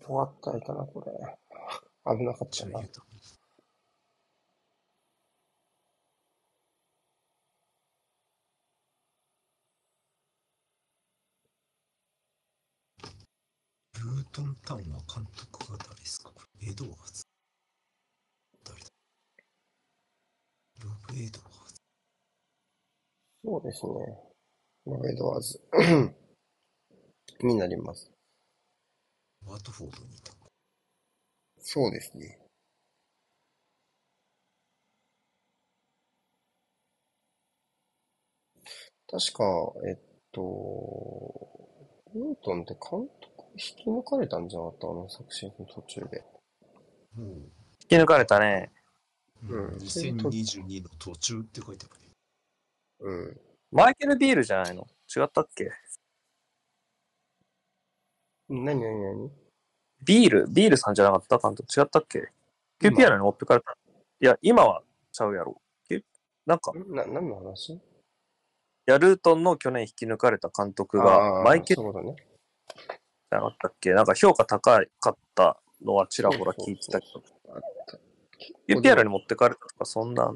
S1: 尖ったいかな、これ。危なかったな
S3: じゃあ言。うとルートンタウンは監督が誰ですか？エドワーズ。誰だ？ロブ・エドワーズ。
S1: そうですね。ロベエドワーズ になります。
S3: ワトフォードにいた。
S1: そうですね。確か、えっと、ルートンって監督引き抜かれたんじゃなかったあの昨シーズン途中で。
S3: もう、
S2: 引き抜かれたね。
S1: うん
S3: 2022の途中って書いてあるね。
S1: うん。
S2: マイケル・ビールじゃないの？違ったっけ？
S1: 何何何？
S2: ビール、ビールさんじゃなかった？監督違ったっけ ?QPR に持ってかれた。いや、今はちゃうやろ。なんか、い
S1: な、何の話？
S2: や、ルートンの去年引き抜かれた監督
S1: あ
S2: が、
S1: ー
S2: マイケル
S1: ね。
S2: じゃなかったっけ？なんか評価高かったのはちらほら聞いてたけど。
S1: あった。
S2: QPR に持ってかれたとか、そんな、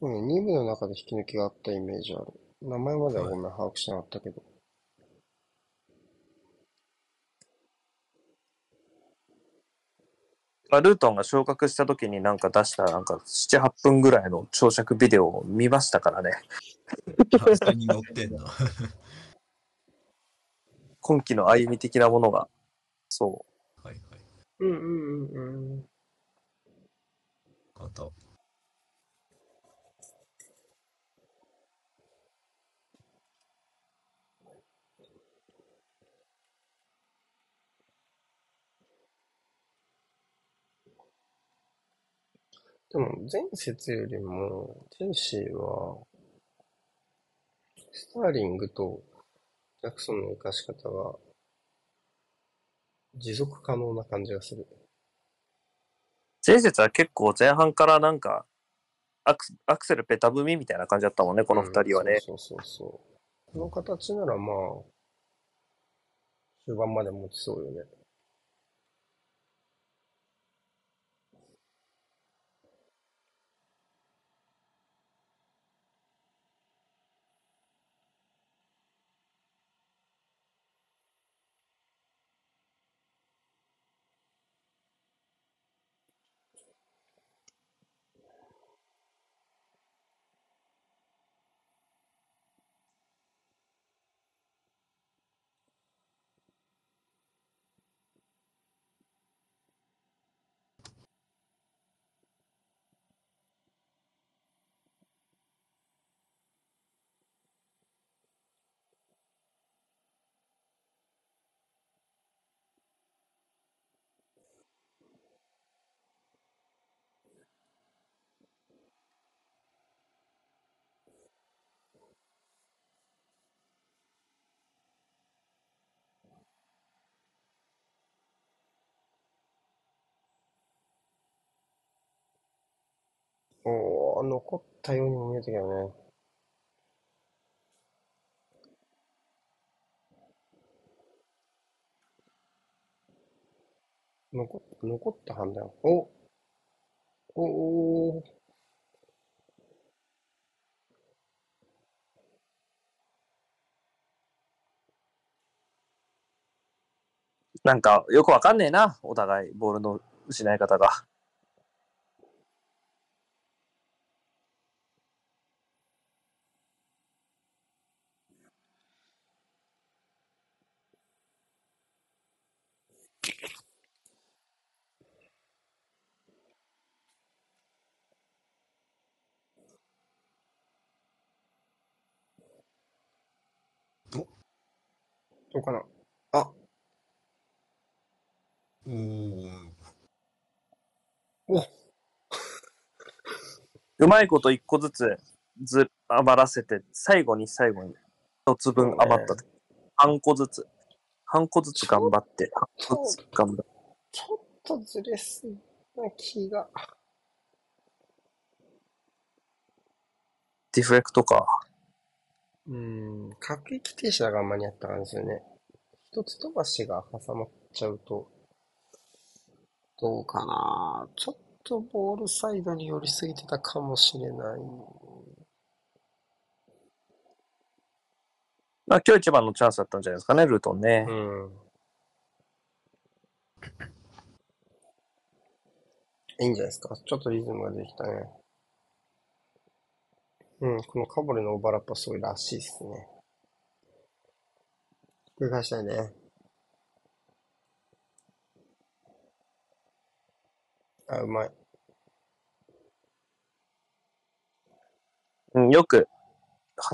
S1: そうね、2部の中で引き抜きがあったイメージある。名前まではごめん、把握してなかったけど。
S2: ルートンが昇格した時になんか出したなんか7、8分ぐらいの朝食ビデオを見ましたからね。
S3: に載ってんな。
S2: 今期の歩み的なものが。そ
S3: はいはい。
S1: うんうんうんうん。
S3: 方。
S1: でも、前節よりも、チェルシーは、スターリングとジャクソンの生かし方が、持続可能な感じがする。
S2: う。前節は結構前半からなんかアクアクセルペタ踏みみたいな感じだったもんね、この二人はね。
S1: そうそうそうそう。この形ならまあ、終盤まで持ちそうよね。おー、残ったようにも見えたけどね。残っ、残った判断。おおー、
S2: なんかよくわかんねえな、お互いボールの失い方が。
S1: どうかなあ、
S3: おー。
S2: うまいこと一個ずつず余らせて、最後に最後に一つ分余った時。半個ずつ。半個ずつ頑張って、半個ずつ頑張って。
S1: ちょっとずれすぎな気が。
S2: ディフレクトか。
S1: うん、各駅停車が間に合った感じですよね。一つ飛ばしが挟まっちゃうと、どうかなちょっとボールサイドに寄りすぎてたかもしれない。
S2: まあ今日一番のチャンスだったんじゃないですかね、ルートンね
S1: う。ん。いいんじゃないですか。ちょっとリズムができたね。うん、このカボレのオーバーラップはすごいらしいですね。繰り返したいね。あ、うまい。
S2: うん、よく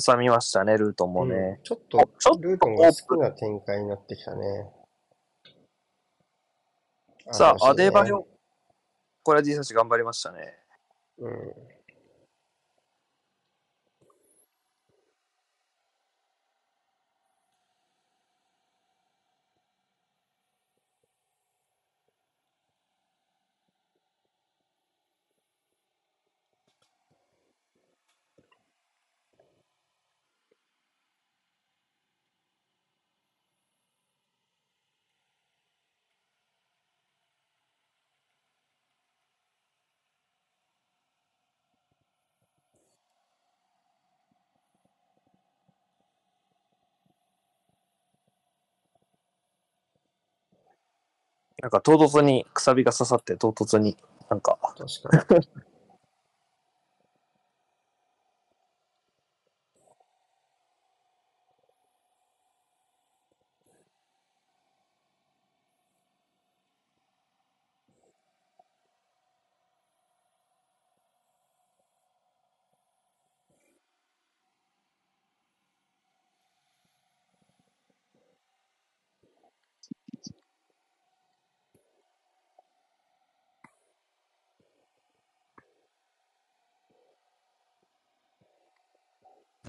S2: 挟みましたね、ルートンも
S1: うん
S2: ね。
S1: ちょっと
S2: ちょっと
S1: ルートンが好きな展開になってきたね。
S2: さあ、アデバ
S1: よ。
S2: ヨ。これは D サチ頑張りましたね。
S1: うん。
S2: なんか唐突にくさびが刺さって唐突になんか
S1: 確かに。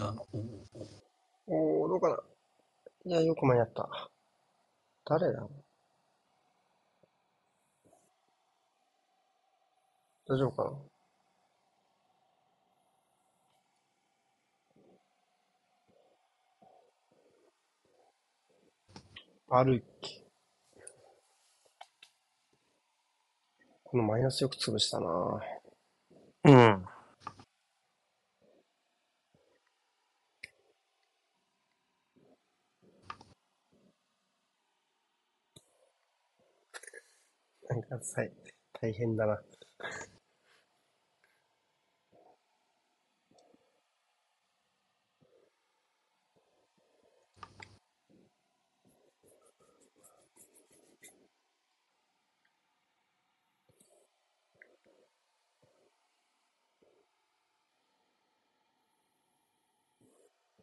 S3: あ、おお
S1: おー、どうかな。いや、よく間に合った。誰だ？大丈夫かな？歩き。このマイナスよく潰したな
S2: うん。
S1: なんかさい、大変だな。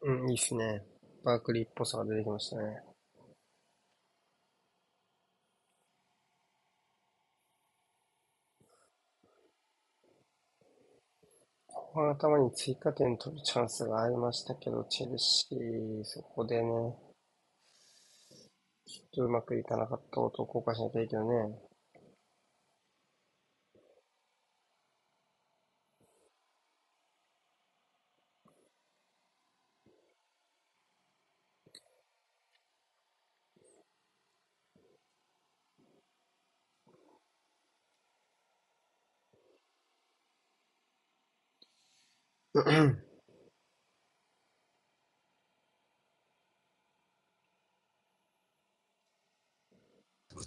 S1: うん、いいっすね。バークリーっぽさが出てきましたね。この頭に追加点取るチャンスがありましたけど、チェルシー、そこでね、ちょっとうまくいかなかったことを後悔しなきゃいけないけどね。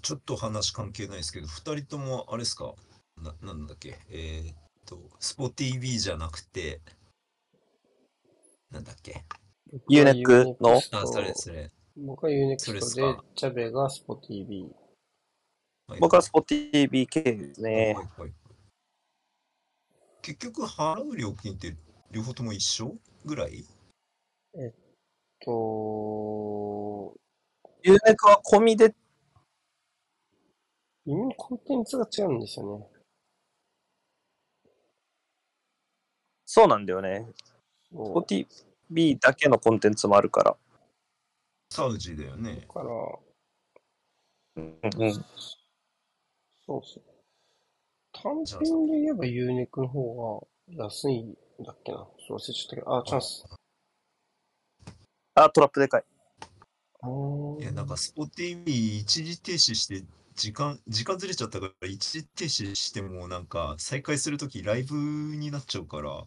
S3: ちょっと話関係ないですけど、二人ともあれですか？な、なんだっけ？えーっと、スポ TV じゃなくて、なんだっけ？
S2: ユーネックの
S3: あ、それ、それ。
S1: 僕はユーネク
S3: それっ
S1: ストでチャベがスポ TV。
S3: はい。
S2: 僕はスポ TV 系ですね。
S3: はいはい。結局、払う料金って両方とも一緒？ぐらい？
S1: と、
S2: ユーネックは込みで、
S1: 微妙にコンテンツが違うんですよね。
S2: そうなんだよね。ス
S1: そう
S2: ポ TV だけのコンテンツもあるから。
S3: サウジだよね。
S1: だから、
S2: うんうん。
S1: そうそう。単品で言えばユーネクの方が安いんだっけな。そう忘れちゃったけど、あ、チャンス。
S2: あ、トラップでかい。
S3: いや、なんか、スポ TV 一時停止して、時間、時間ずれちゃったから、一時停止しても、なんか、再開するときライブになっちゃうから、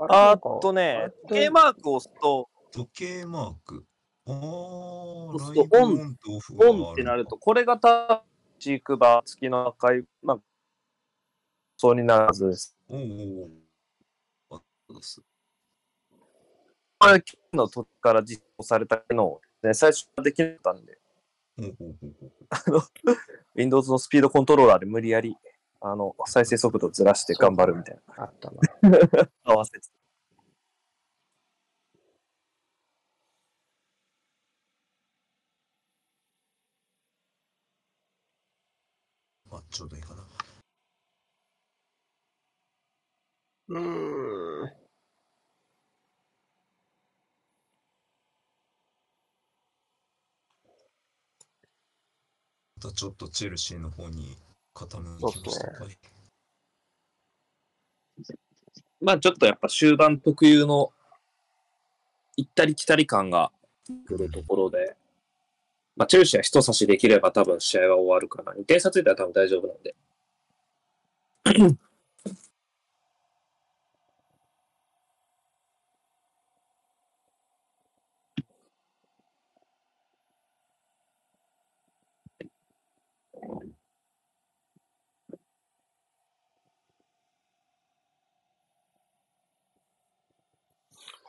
S2: あっとね時計マークを押すと、
S3: 時計マーク。あ
S2: そう
S3: あ、
S2: するとオン
S3: ライブオンとオフがある
S2: オンってなると、これがたチークバー付きの赤い、まあ、そうにならずです。
S3: おうおうおうあそうです
S2: これ、去年の時から実装されたのを、ね、最初はできなかったんで、
S3: ほうほうほうほう
S2: Windows のスピードコントローラーで無理やり、あの、再生速度ずらして頑張るみたいな。
S1: あったな。
S2: 合わせて。
S3: まちょうどいいかな。
S1: うーん。
S3: たちょっとチェルシーの方に傾きましたかね。
S4: まあちょっとやっぱ終盤特有の行ったり来たり感が来るところで、まあチェルシーは一差しできれば多分試合は終わるかな。2点差ついたら多分大丈夫なんで。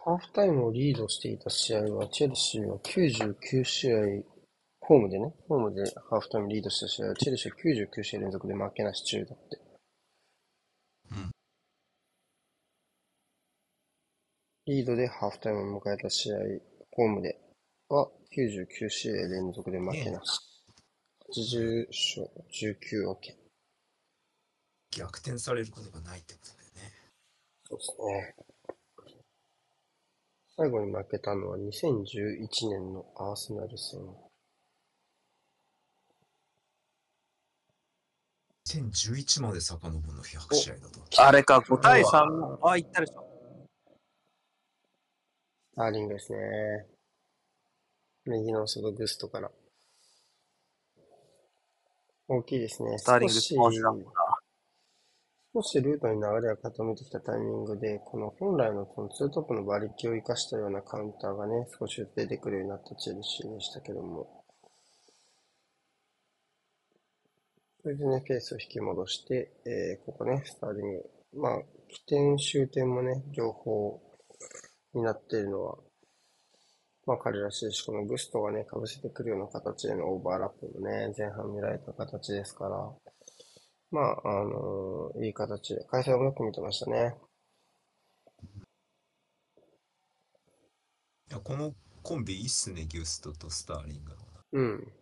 S1: ハーフタイムをリードしていた試合は、チェルシーは99試合、ホームでね、ホームでハーフタイムリードした試合は、チェルシーは99試合連続で負けなし中だって。
S3: うん
S1: リードでハーフタイムを迎えた試合、ホームでは99試合連続で負けなし。80勝19分け。
S3: 逆転されることがないってことだよね。
S1: そうですね。最後に負けたのは2011年のアーセナル戦。
S3: 2011まで遡るの100試合だと。
S2: あれか、5対3。あ、いったでしょ。
S1: スターリングですね。右の外グストから。大きいですね。
S2: スターリング
S1: 少し
S2: スポンジだもんな。
S1: 少しルートに流れが傾いてきたタイミングで、この本来のこのツートップの馬力を生かしたようなカウンターがね、少し出てくるようになったチェルシーでしたけども。それでね、ペースを引き戻して、えーここね、スターリング。まあ、起点、終点もね、両方になっているのは、まあ彼らしいし、このグストがね、被せてくるような形でのオーバーラップもね、前半見られた形ですから、まあ、あのいい形で、開催もよく見てましたね。
S3: いやこのコンビいいっすね、ギュストとスターリングの。
S1: うん。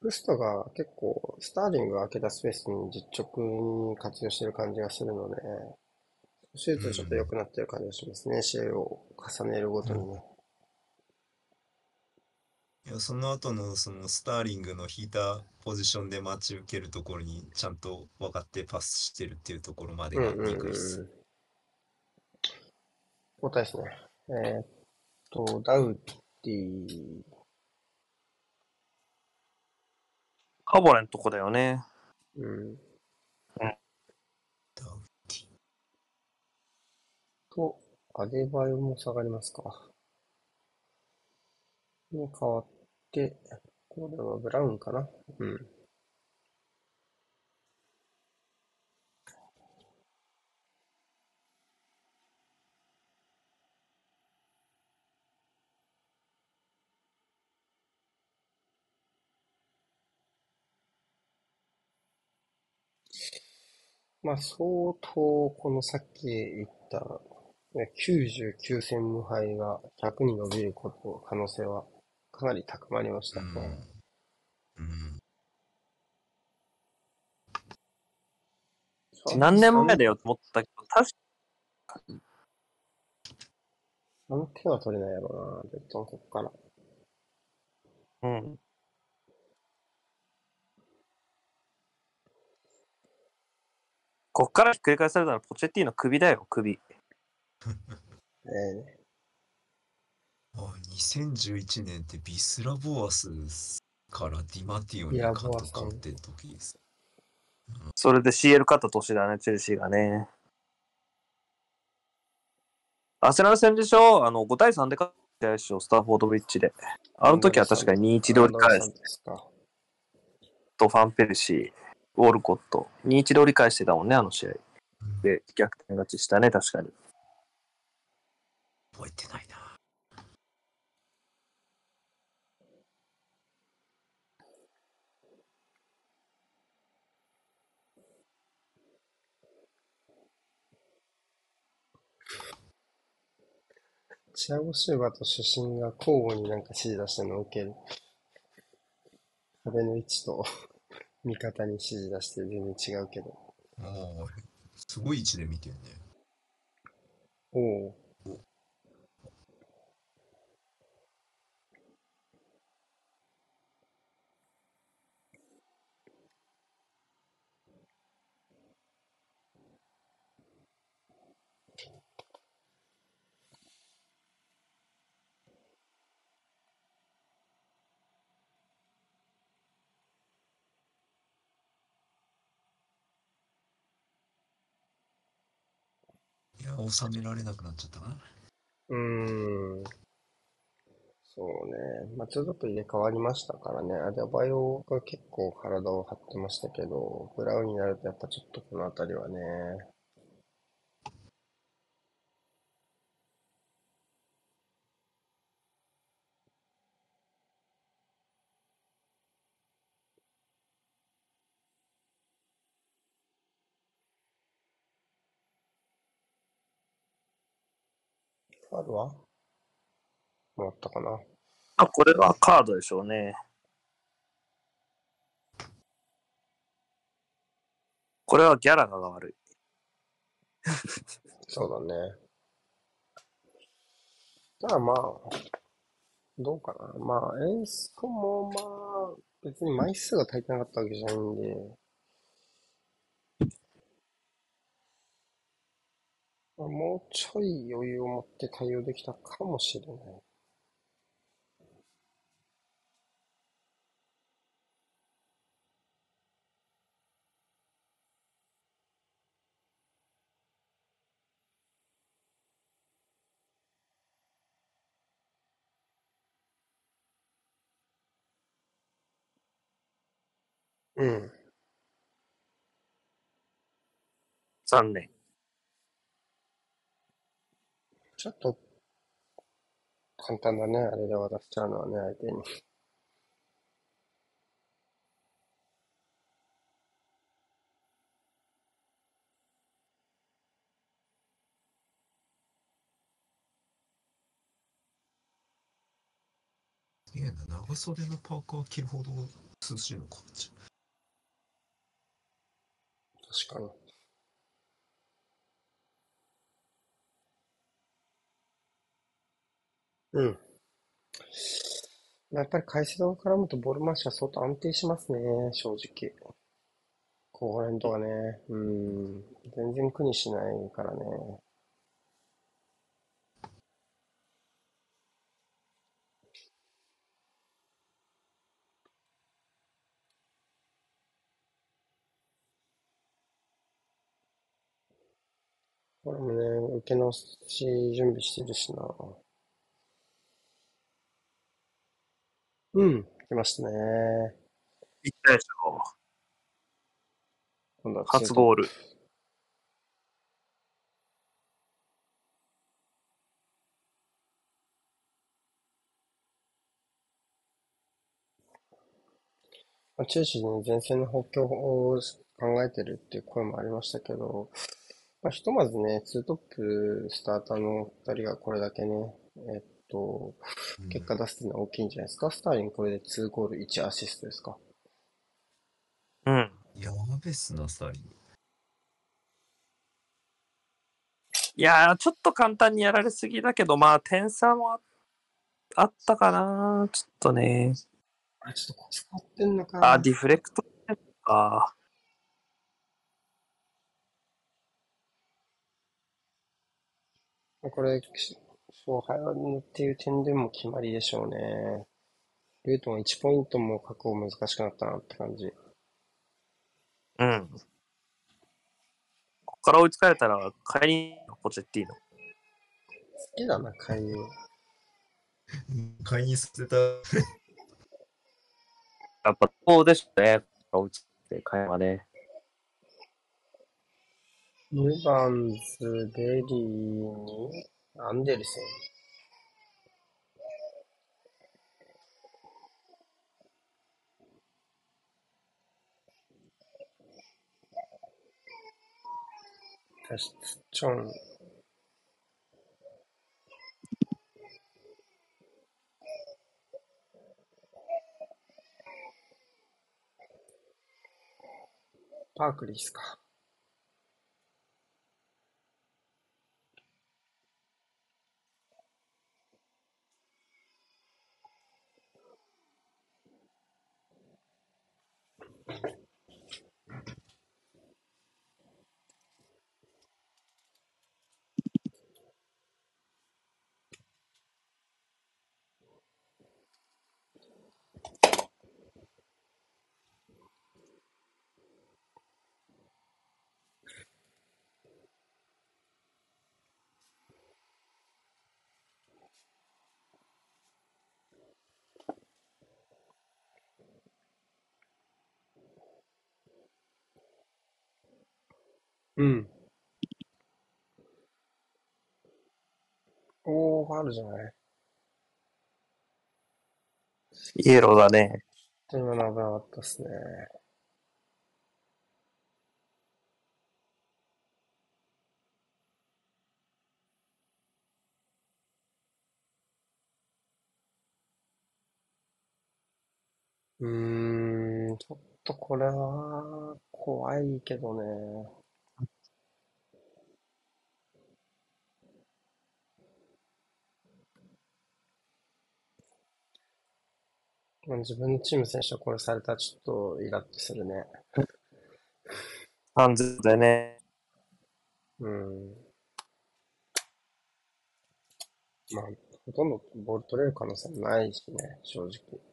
S1: グストが結構、スターリングが空けたスペースに実直に活用してる感じがするので、そうするとちょっと良くなってる感じがしますね、試合を重ねるごとにね。
S3: いや、その後のそのスターリングの引いたポジションで待ち受けるところにちゃんと分かってパスしてるっていうところまでがびっくりっす。
S1: うん。交代ですね。えーっと、ダウディ、
S2: カボレンとこだよね。
S1: うん、
S3: ダウティ
S1: と、アデバヨも下がりますか。に変わって、これはブラウンかな？うん。まあ、相当、このさっき言った、99戦無敗が100に伸びること、可能性はかなり高まりましたね。
S3: うん。うん。
S2: 何年前だよと思ったけど、確か
S1: あの手は取れないやろうな、ベッここから。
S2: うん。こっからひっくり返されたのはポチェッティの首だよ、首。
S1: ええね。
S3: あ、2011年ってビスラボアスからディマティオに監
S1: いやボアス
S3: 督変わってる時です。
S2: それで CL 勝った年だね、チェルシーがね。アーセナル戦でしょ？あの、5対3で勝ったでしょ、スターフォードブリッジで。あの時は確かに2-1で折り返す
S1: ですか。
S2: とファンペルシー、ウォルコット。2-1で折り返してたもんね、あの試合。で、逆転勝ちしたね、確かに。
S3: 覚えてないな。
S1: チアゴシューバと主審が交互になんか指示出してるのを受ける。壁の位置と 味方に指示出して全然違うけど。
S3: ああ、すごい位置で見てるね。
S1: おお。
S3: 収められなくなっちゃったな。
S1: うーん。そうね。まあ、ちょっと入れ替わりましたからね。アデバイオが結構体を張ってましたけど、ブラウンになるとやっぱちょっとこの辺りはね。は？もらったかな
S2: あ、これはカードでしょうね。これはギャラガが悪い。
S1: そうだね。ただまあ、どうかな。まあ、演奏もまあ、別に枚数が足りてなかったわけじゃないんで、まあもうちょい余裕を持って対応できたかもしれない。うん。
S2: 残念。
S1: ちょっと、簡単だね。あれで渡しちゃうのはね、相手に。
S3: すげえな、長袖のパーカー着るほど涼しいのか。
S1: 確かに。うん。やっぱり回線が絡むとボール回しは相当安定しますね、正直。後半とかね。うん。全然苦にしないからね。これもね、受け直し準備してるしな。うん、来ましたね。
S2: いったでしょ
S1: 今度は
S2: 初ゴール。
S1: まあ、チェルシーに前線の補強を考えてるっていう声もありましたけど、まあ、ひとまずね、ツートップスターターの二人がこれだけね、えっと、結果出すっていうのは大きいんじゃないですか？スターリンこれで2ゴール1アシストですか？
S2: うん。
S3: やべっすな、スターリング。
S2: いやー、ちょっと簡単にやられすぎだけど、まあ、点差もああったかな。ちょっとね。
S1: あれ、ちょっとコツ変わってんのかな。
S2: あ、ディフレクトか。
S1: これ、勝敗っていう点でも決まりでしょうね。ルートン1ポイントも確保難しくなったなって感じ。
S2: うん。ここから追いつかれたら、帰りにポチェッティーノ。
S1: 好きだな、回遊。
S3: 買いにさせた。
S2: やっぱ、そうでしょうね。追いついて、会話ね。
S1: ヌバンズ、ベリーに、アンデルセン。タシツチョン。パークリーっすか？うん。おー、ファールじゃない
S2: イエローだね。
S1: 今の危なかったっすね。うーん、ちょっとこれは怖いけどね。自分のチーム選手が殺されたらちょっとイラッとするね。
S2: ハンズでね。
S1: うん。まあ、ほとんどボール取れる可能性もないしね、正直。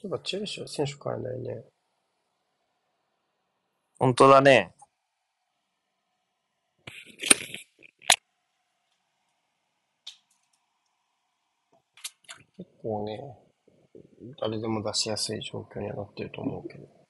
S1: そういえばチェルシーは選手変えないね。
S2: 本当だね。
S1: 結構ね、誰でも出しやすい状況にはなってると思うけど。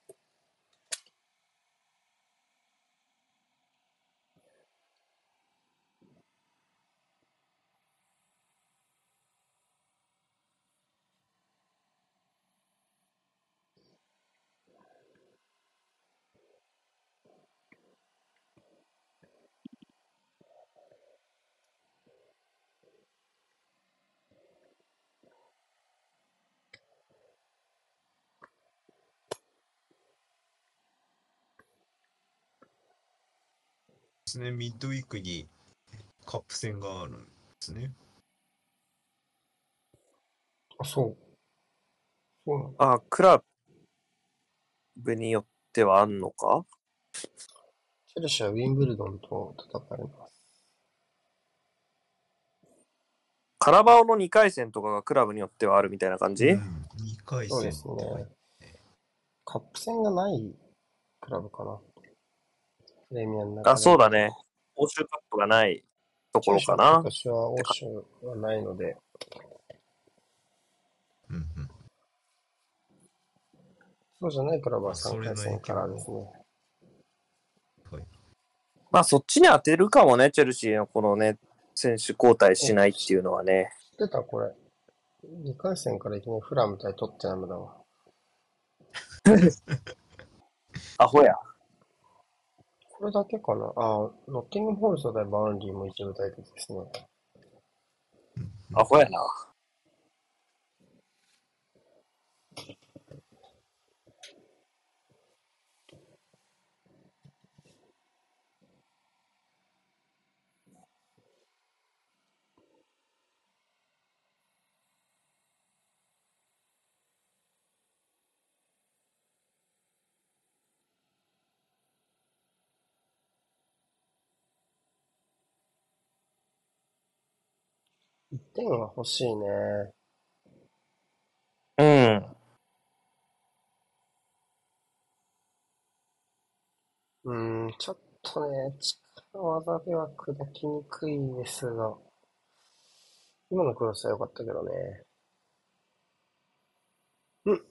S3: ですね、ミッドウィークにカップ戦があるんですね。
S1: あ、そう。そうなんだ。
S2: あ、クラブによってはあんのか？
S1: チェルシーはウィンブルドンと戦います。
S2: カラバオの2回戦とかがクラブによってはあるみたいな感じ、
S3: うん、2回戦
S1: そうですね。カップ戦がないクラブかな。プレミアの中で。
S2: あ、そうだね。欧州カップがないところかな。
S1: 私は欧州はないので、
S3: うんうん。
S1: そうじゃないクラブは3
S3: あそれの
S1: 回戦からですね。
S3: はい。
S2: まあそっちに当てるかもね、チェルシーのこのね、選手交代しないっていうのはね。
S1: 知ってたこれ。2回戦からいきなりフラム対トッテナムだわ。
S2: アホや。
S1: これだけかな？あ、ノッティングホールス対バーンリーも一部対決ですね。
S2: アホやな。
S1: 点は欲しいね。
S2: うん。
S1: うん、ちょっとね、力技では砕きにくいですが、今のクロスは良かったけどね。うん。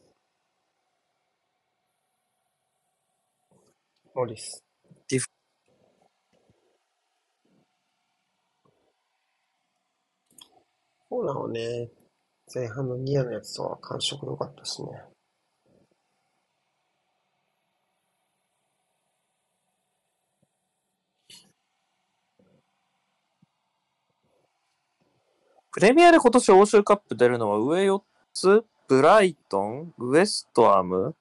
S1: モリス。
S2: ディフ
S1: そうなのね。前半のニアのやつとは感触良かったしね。
S2: プレミアで今年欧州カップ出るのは上4つ？ブライトン、ウエストアム、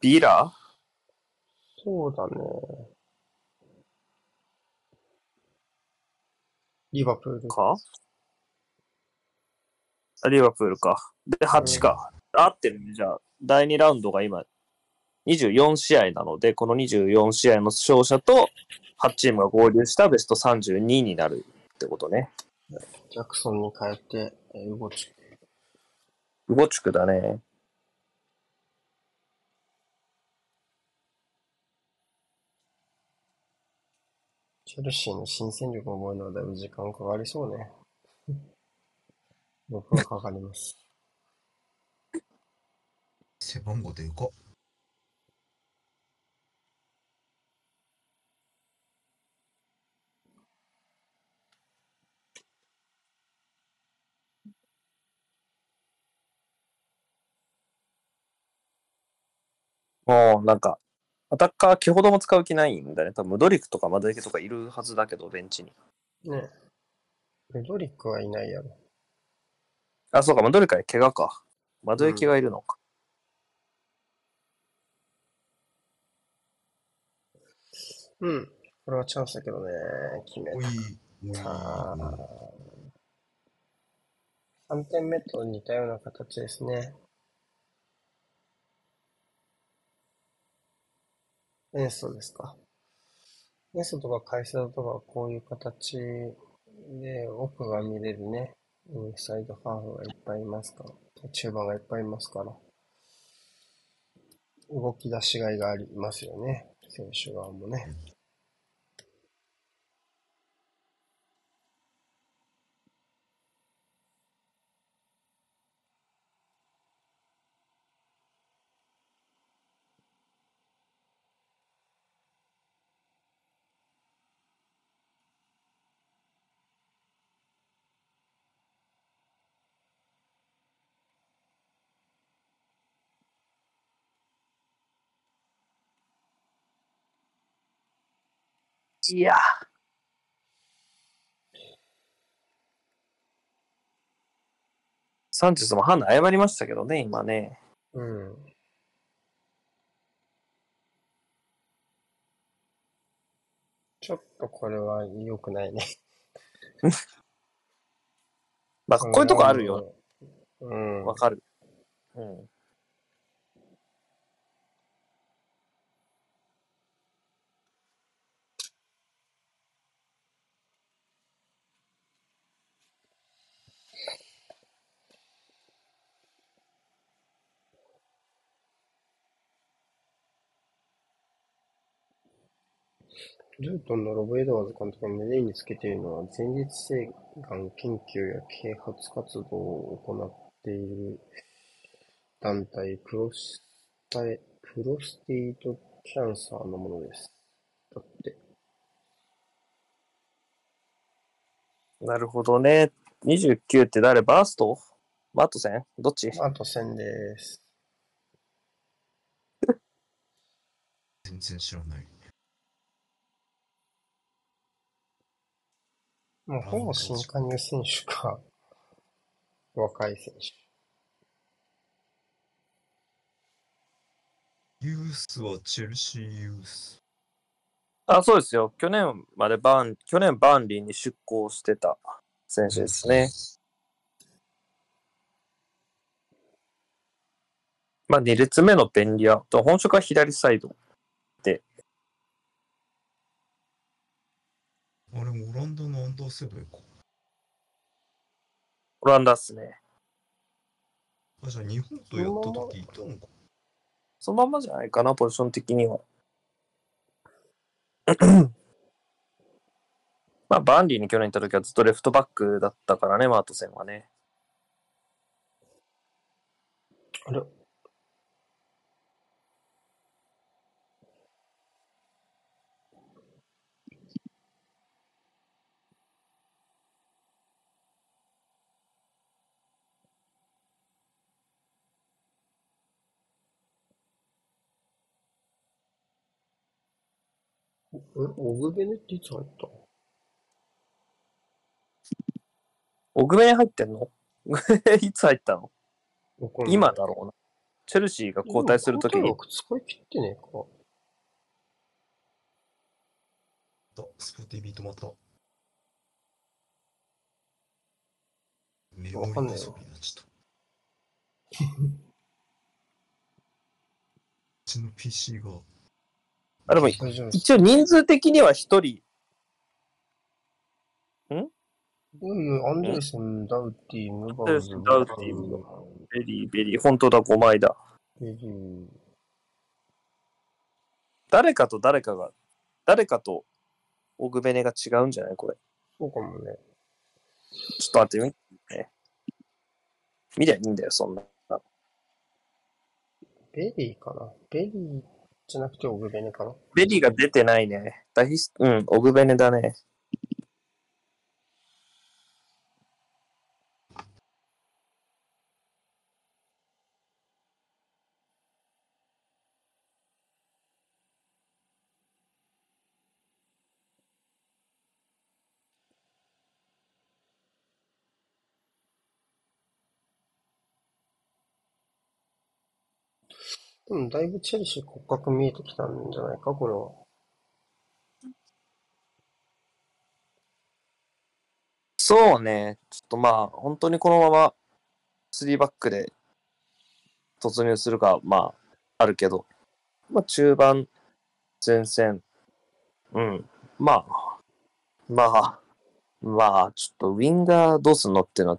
S2: ビラ？
S1: そうだね。リバプール。
S2: か？あリバプールか。で、8か。合ってるね。じゃあ、第2ラウンドが今、24試合なので、この24試合の勝者と8チームが合流したベスト32になるってことね。
S1: ジャクソンに変えて、えー、動ち。
S2: ウゴチュクだね。
S1: チェルシーの新戦力を覚えるのはだいぶ時間かかりそうね。僕はかかります。
S3: 背番号でかっ。
S2: もうなんか、アタッカー気ほども使う気ないんだね。多分ムドリクとかマドリケとかいるはずだけど、ベンチに。
S1: ねメドリックはいないやろ。
S2: あ、そうか、ムドリクは怪我か。マドリケがいるのか。
S1: うん。これはチャンスだけどね。決めた。3点目と似たような形ですね。エンソですか。エンソとかカイセドとかこういう形で奥が見れるね。インサイドハーフがいっぱいいますか？ら。中盤がいっぱいいますから。動き出しがいがありますよね。選手側もね。
S2: いやサンチェスも判断謝りましたけどね、今ね。
S1: うん。ちょっとこれは良くないね。
S2: まあ、こういうとこあるよ。。
S1: うん。
S2: わかる。うん。
S1: ルートンのロブ・エドワーズ監督が胸につけているのは、前立腺がん研究や啓発活動を行っている団体、プロスタイプロステイトキャンサーのものです。だって。
S2: なるほどね。29って誰？バースト？マートセン？どっち？
S1: あと1000です。
S3: 全然知らない。
S1: もうほぼ新加入選手か、若い選手。
S3: ユースはチェルシーユース。
S2: あ、そうですよ。去年までバーン、去年バーンリーに出向してた選手ですね。まあ、2列目の便利屋と本職は左サイド。
S3: あれ、オランダのアンダーセブンか。
S2: オランダっすね。
S3: あ、じゃあ日本とやった時いたのか。
S2: そのまんまじゃないかな、ポジション的には。まあ、バーンリーに去年行った時はずっとレフトバックだったからね、マートセンはね。
S1: あれオグベネっていつ入った？
S2: オグベネ入ってんの？いつ入ったの？今だろうな。チェルシーが交代するときに
S1: 使い切ってねえか。
S3: とスポティビ止まった。
S1: わかんないよ。
S3: うちの PC が。
S2: あ、でも。一応人数的には一人、
S1: いやいや、アンデルセン、ダウティ、ムバウズ、
S2: ダウティムベリーベリー、本当だ、5枚だ。
S1: ベリー。
S2: 誰かと誰かが、誰かとオグベネが違うんじゃない？これ。
S1: そうかもね。
S2: ちょっと待ってみて。見りゃいいんだよ、そんな。
S1: ベリーかな？ベリーじゃなくてオグベネかな
S2: ベリーが出てないね。大ヒスうん、オグベネだね。
S1: でもだいぶチェルシー骨格見えてきたんじゃないかこれは。
S2: そうね。ちょっとまあ、本当にこのまま3バックで突入するか、まあ、あるけど、まあ中盤、前線、うん。まあ、まあ、まあ、ちょっとウィンガーどうすんのっていうのは、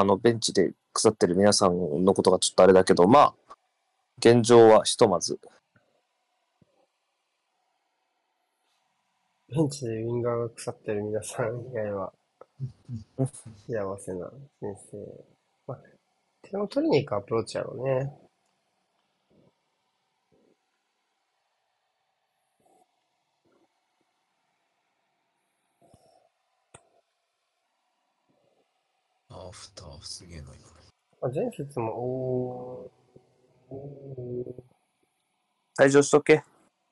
S2: あの、ベンチで腐ってる皆さんのことがちょっとあれだけど、まあ、現状はひとまず、
S1: ベンチでウィンガーが腐ってる皆さん以外は、幸せな先生。まあ、点を取りに行くアプローチやろうね。
S3: アフターすげえな、今。
S1: まあ、前節も、おー、おー
S2: 退場しとけ。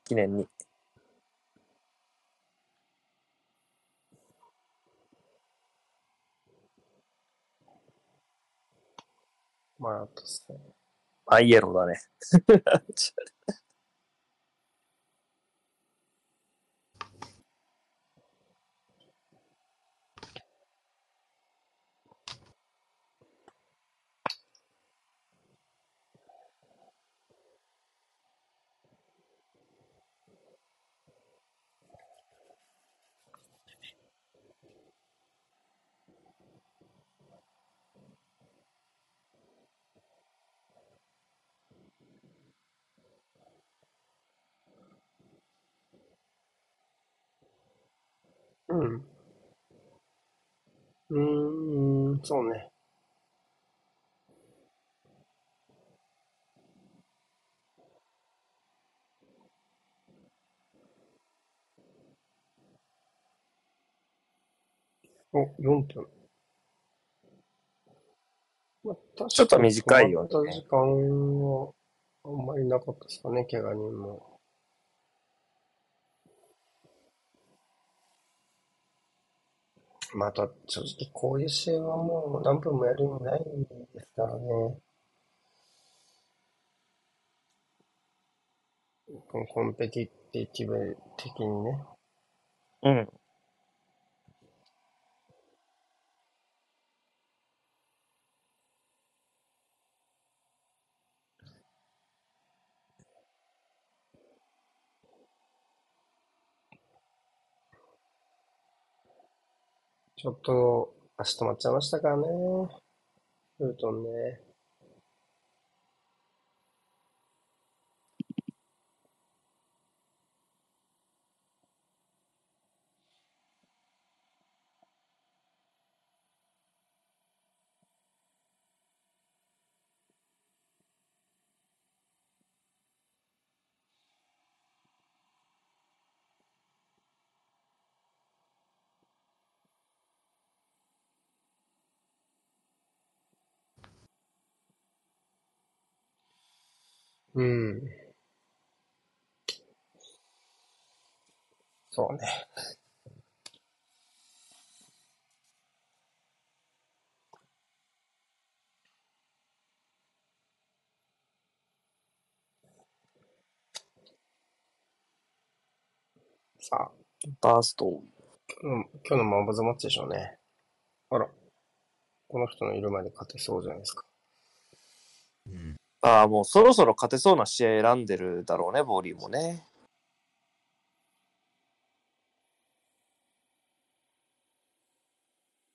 S2: 記念に。
S1: まあ、あとさ、
S2: アイエローだね。
S1: うん。うーん、そうね。お、4分。まあ、確
S2: ちょっと短いよね
S1: 止まった時間はあんまりなかったですかね、怪我人も。また、正直こういう試合はもう何分もやる意味ないですからね。コンペティティブ的にね。
S2: うん。
S1: ちょっと足止まっちゃいましたからね。フルトンね。うん。そうね。さあ、
S2: バースト。
S1: 今日のマンボズマッチでしょうね。あら、この人のいる前で勝てそうじゃないですか。
S3: うん。
S2: ああ、もうそろそろ勝てそうな試合選んでるだろうね、ボーリーもね。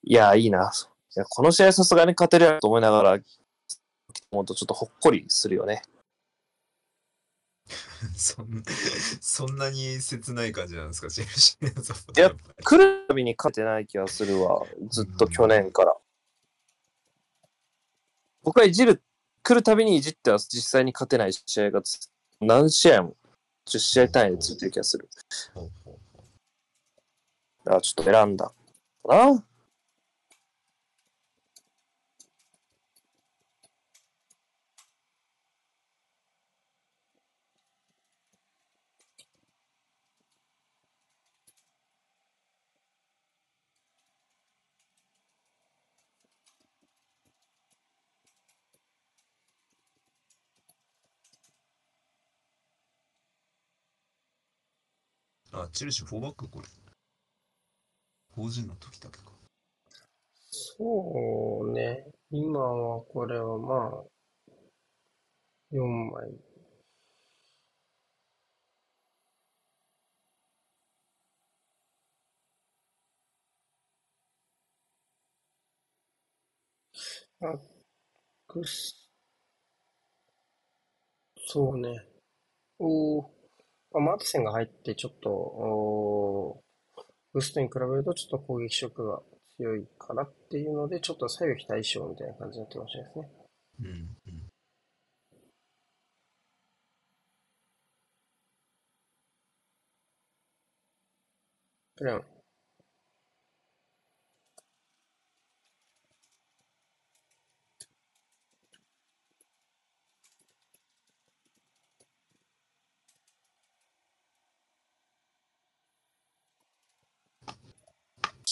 S2: いや、いいな。いやこの試合さすがに勝てるやろと思いながら、もっとちょっとほっこりするよね。
S3: そんそんなに切ない感じなんですか、チェルシーのサポー
S2: いや来るたびに勝てない気がするわ。ずっと去年から。僕はいじる、来るたびにいじっては実際に勝てない試合がつ何試合も、10試合単位でついてる気がする。だからちょっと選んだかな。
S3: チェルシー4バックこれ。法人の時だけか。
S1: そうね。今はこれはまあ、4枚。あ、くす、そうね。おー、マーティセンが入ってちょっと、ブーストに比べるとちょっと攻撃色が強いからっていうので、ちょっと左右非対称みたいな感じになってるかもしれないですね。
S3: うん、うん。
S1: ブラウン。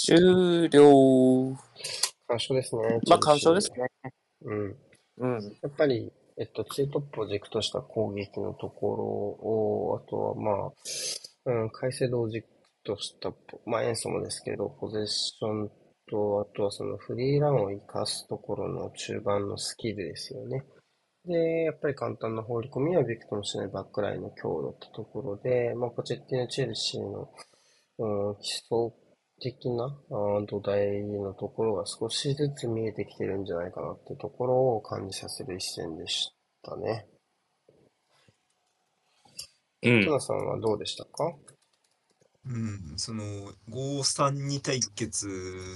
S2: 終了。
S1: 干渉ですね。
S2: まあ、干渉ですね。
S1: うん。
S2: うん。
S1: やっぱり、えっと、ツートップを軸とした攻撃のところを、あとはまあ、うん、改正度を軸としたポ、まあ、演奏もですけど、ポゼッションと、あとはそのフリーランを活かすところの中盤のスキルですよね。で、やっぱり簡単な放り込みはびくともしないバックラインの強度ってところで、まあ、ポチェッティのチェルシーの、うん、基礎的なあー土台のところが少しずつ見えてきてるんじゃないかなってところを感じさせる一戦でしたね。
S4: うん
S1: ト。ナさんはどうでしたか？
S3: うん、その532対決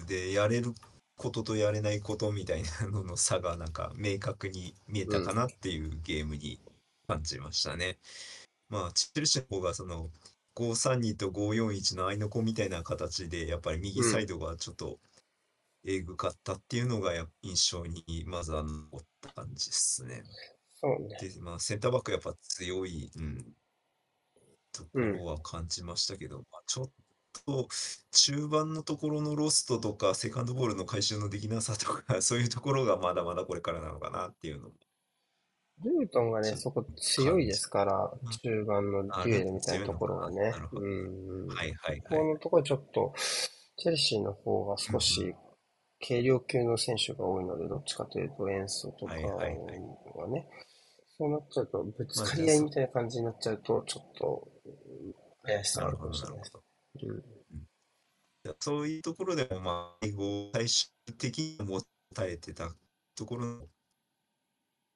S3: でやれることとやれないことみたいなのの差がなんか明確に見えたかなっていうゲームに感じましたね。まあチェルシーの方がその532と541の合いの子みたいな形でやっぱり右サイドがちょっとえぐかったっていうのがや印象にまずは残った感じですね。
S1: そうね。
S3: で、まあ、センターバックやっぱ強い、うん、ところは感じましたけど、まあ、ちょっと中盤のところのロストとか、セカンドボールの回収のできなさとか、そういうところがまだまだこれからなのかなっていうのも。
S1: ルートンがね、
S3: そ
S1: こ強いですから、中盤のデュエルみたいなところがね。うん。
S3: はいはい
S1: こ
S3: はい。
S1: のところちょっと、チェルシーの方が少し軽量級の選手が多いので、どっちかというと、演奏とか
S3: はい
S1: は
S3: はいはい
S1: ね、そうなっちゃうと、ぶつかり合いみたいな感じになっちゃうと、ちょっと、うん怪しさがあるかもしれないです。
S3: そういうところでも、まあ、最終的に持たれてたところの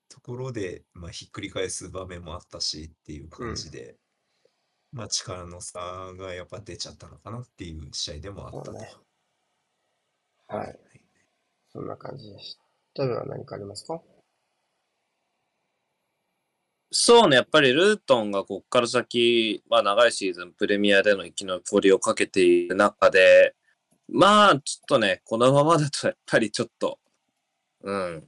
S3: ところで、まあ、ひっくり返す場面もあったしっていう感じで、まあ、力の差がやっぱ出ちゃったのかなっていう試合でもあった
S1: ね。はい。そんな感じでした。例えば何かありますか？
S4: そうね、やっぱりルートンがこっから先、まあ長いシーズンプレミアでの生き残りをかけている中で、まあちょっとね、このままだとやっぱりちょっと、うん、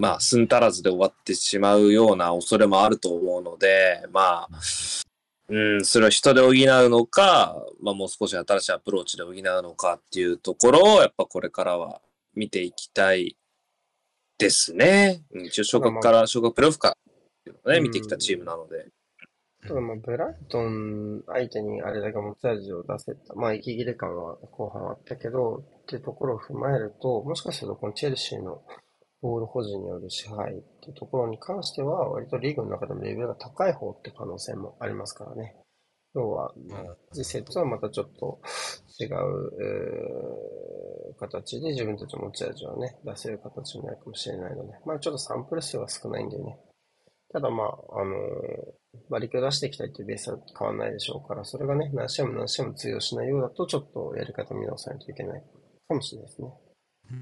S4: まあ寸足らずで終わってしまうような恐れもあると思うので、まあ、
S2: うん、それを人で補うのか、まあもう少し新しいアプローチで補うのかっていうところを、やっぱこれからは見ていきたいですね。うん一応昇格から、昇格プレーオフかね、
S1: うん
S2: 見てきたチームなので。
S1: ただまあ、ブライトン相手にあれだけ持ち味を出せた。まあ、息切れ感は後半あったけど、っていうところを踏まえると、もしかするとこのチェルシーのボール保持による支配っていうところに関しては、割とリーグの中でもレベルが高い方って可能性もありますからね。要は、次節はまたちょっと違う、形で自分たちの持ち味をね、出せる形になるかもしれないので、まあちょっとサンプル数は少ないんでね。ただまあ、あのー馬力を出していきたいっていうベースは変わらないでしょうから、それがね、何試合も何試合も通用しないようだと、ちょっとやり方見直さないといけないかもしれないですね。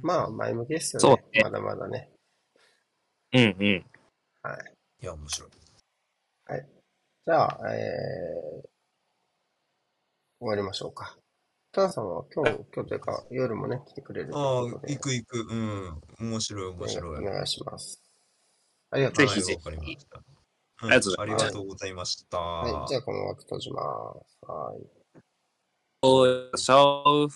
S1: まあ、前向きですよね。
S2: そうね
S1: まだまだね。
S2: うんうん。
S1: はい。
S3: いや、面白い。
S1: じゃあ、えー、終わりましょうか。タナさんは今日、今日というか、夜もね、来てくれると
S3: ああ
S1: いうこと、で、
S3: 行く行く。うん。面白い、面白い。
S1: お願いします。ありがとう
S2: ぜひぜひ
S3: はいわかりました。
S2: ありがとうございます
S3: ありがとうございました。
S1: はい、じゃあこの枠閉じます。はい。
S2: おーしょう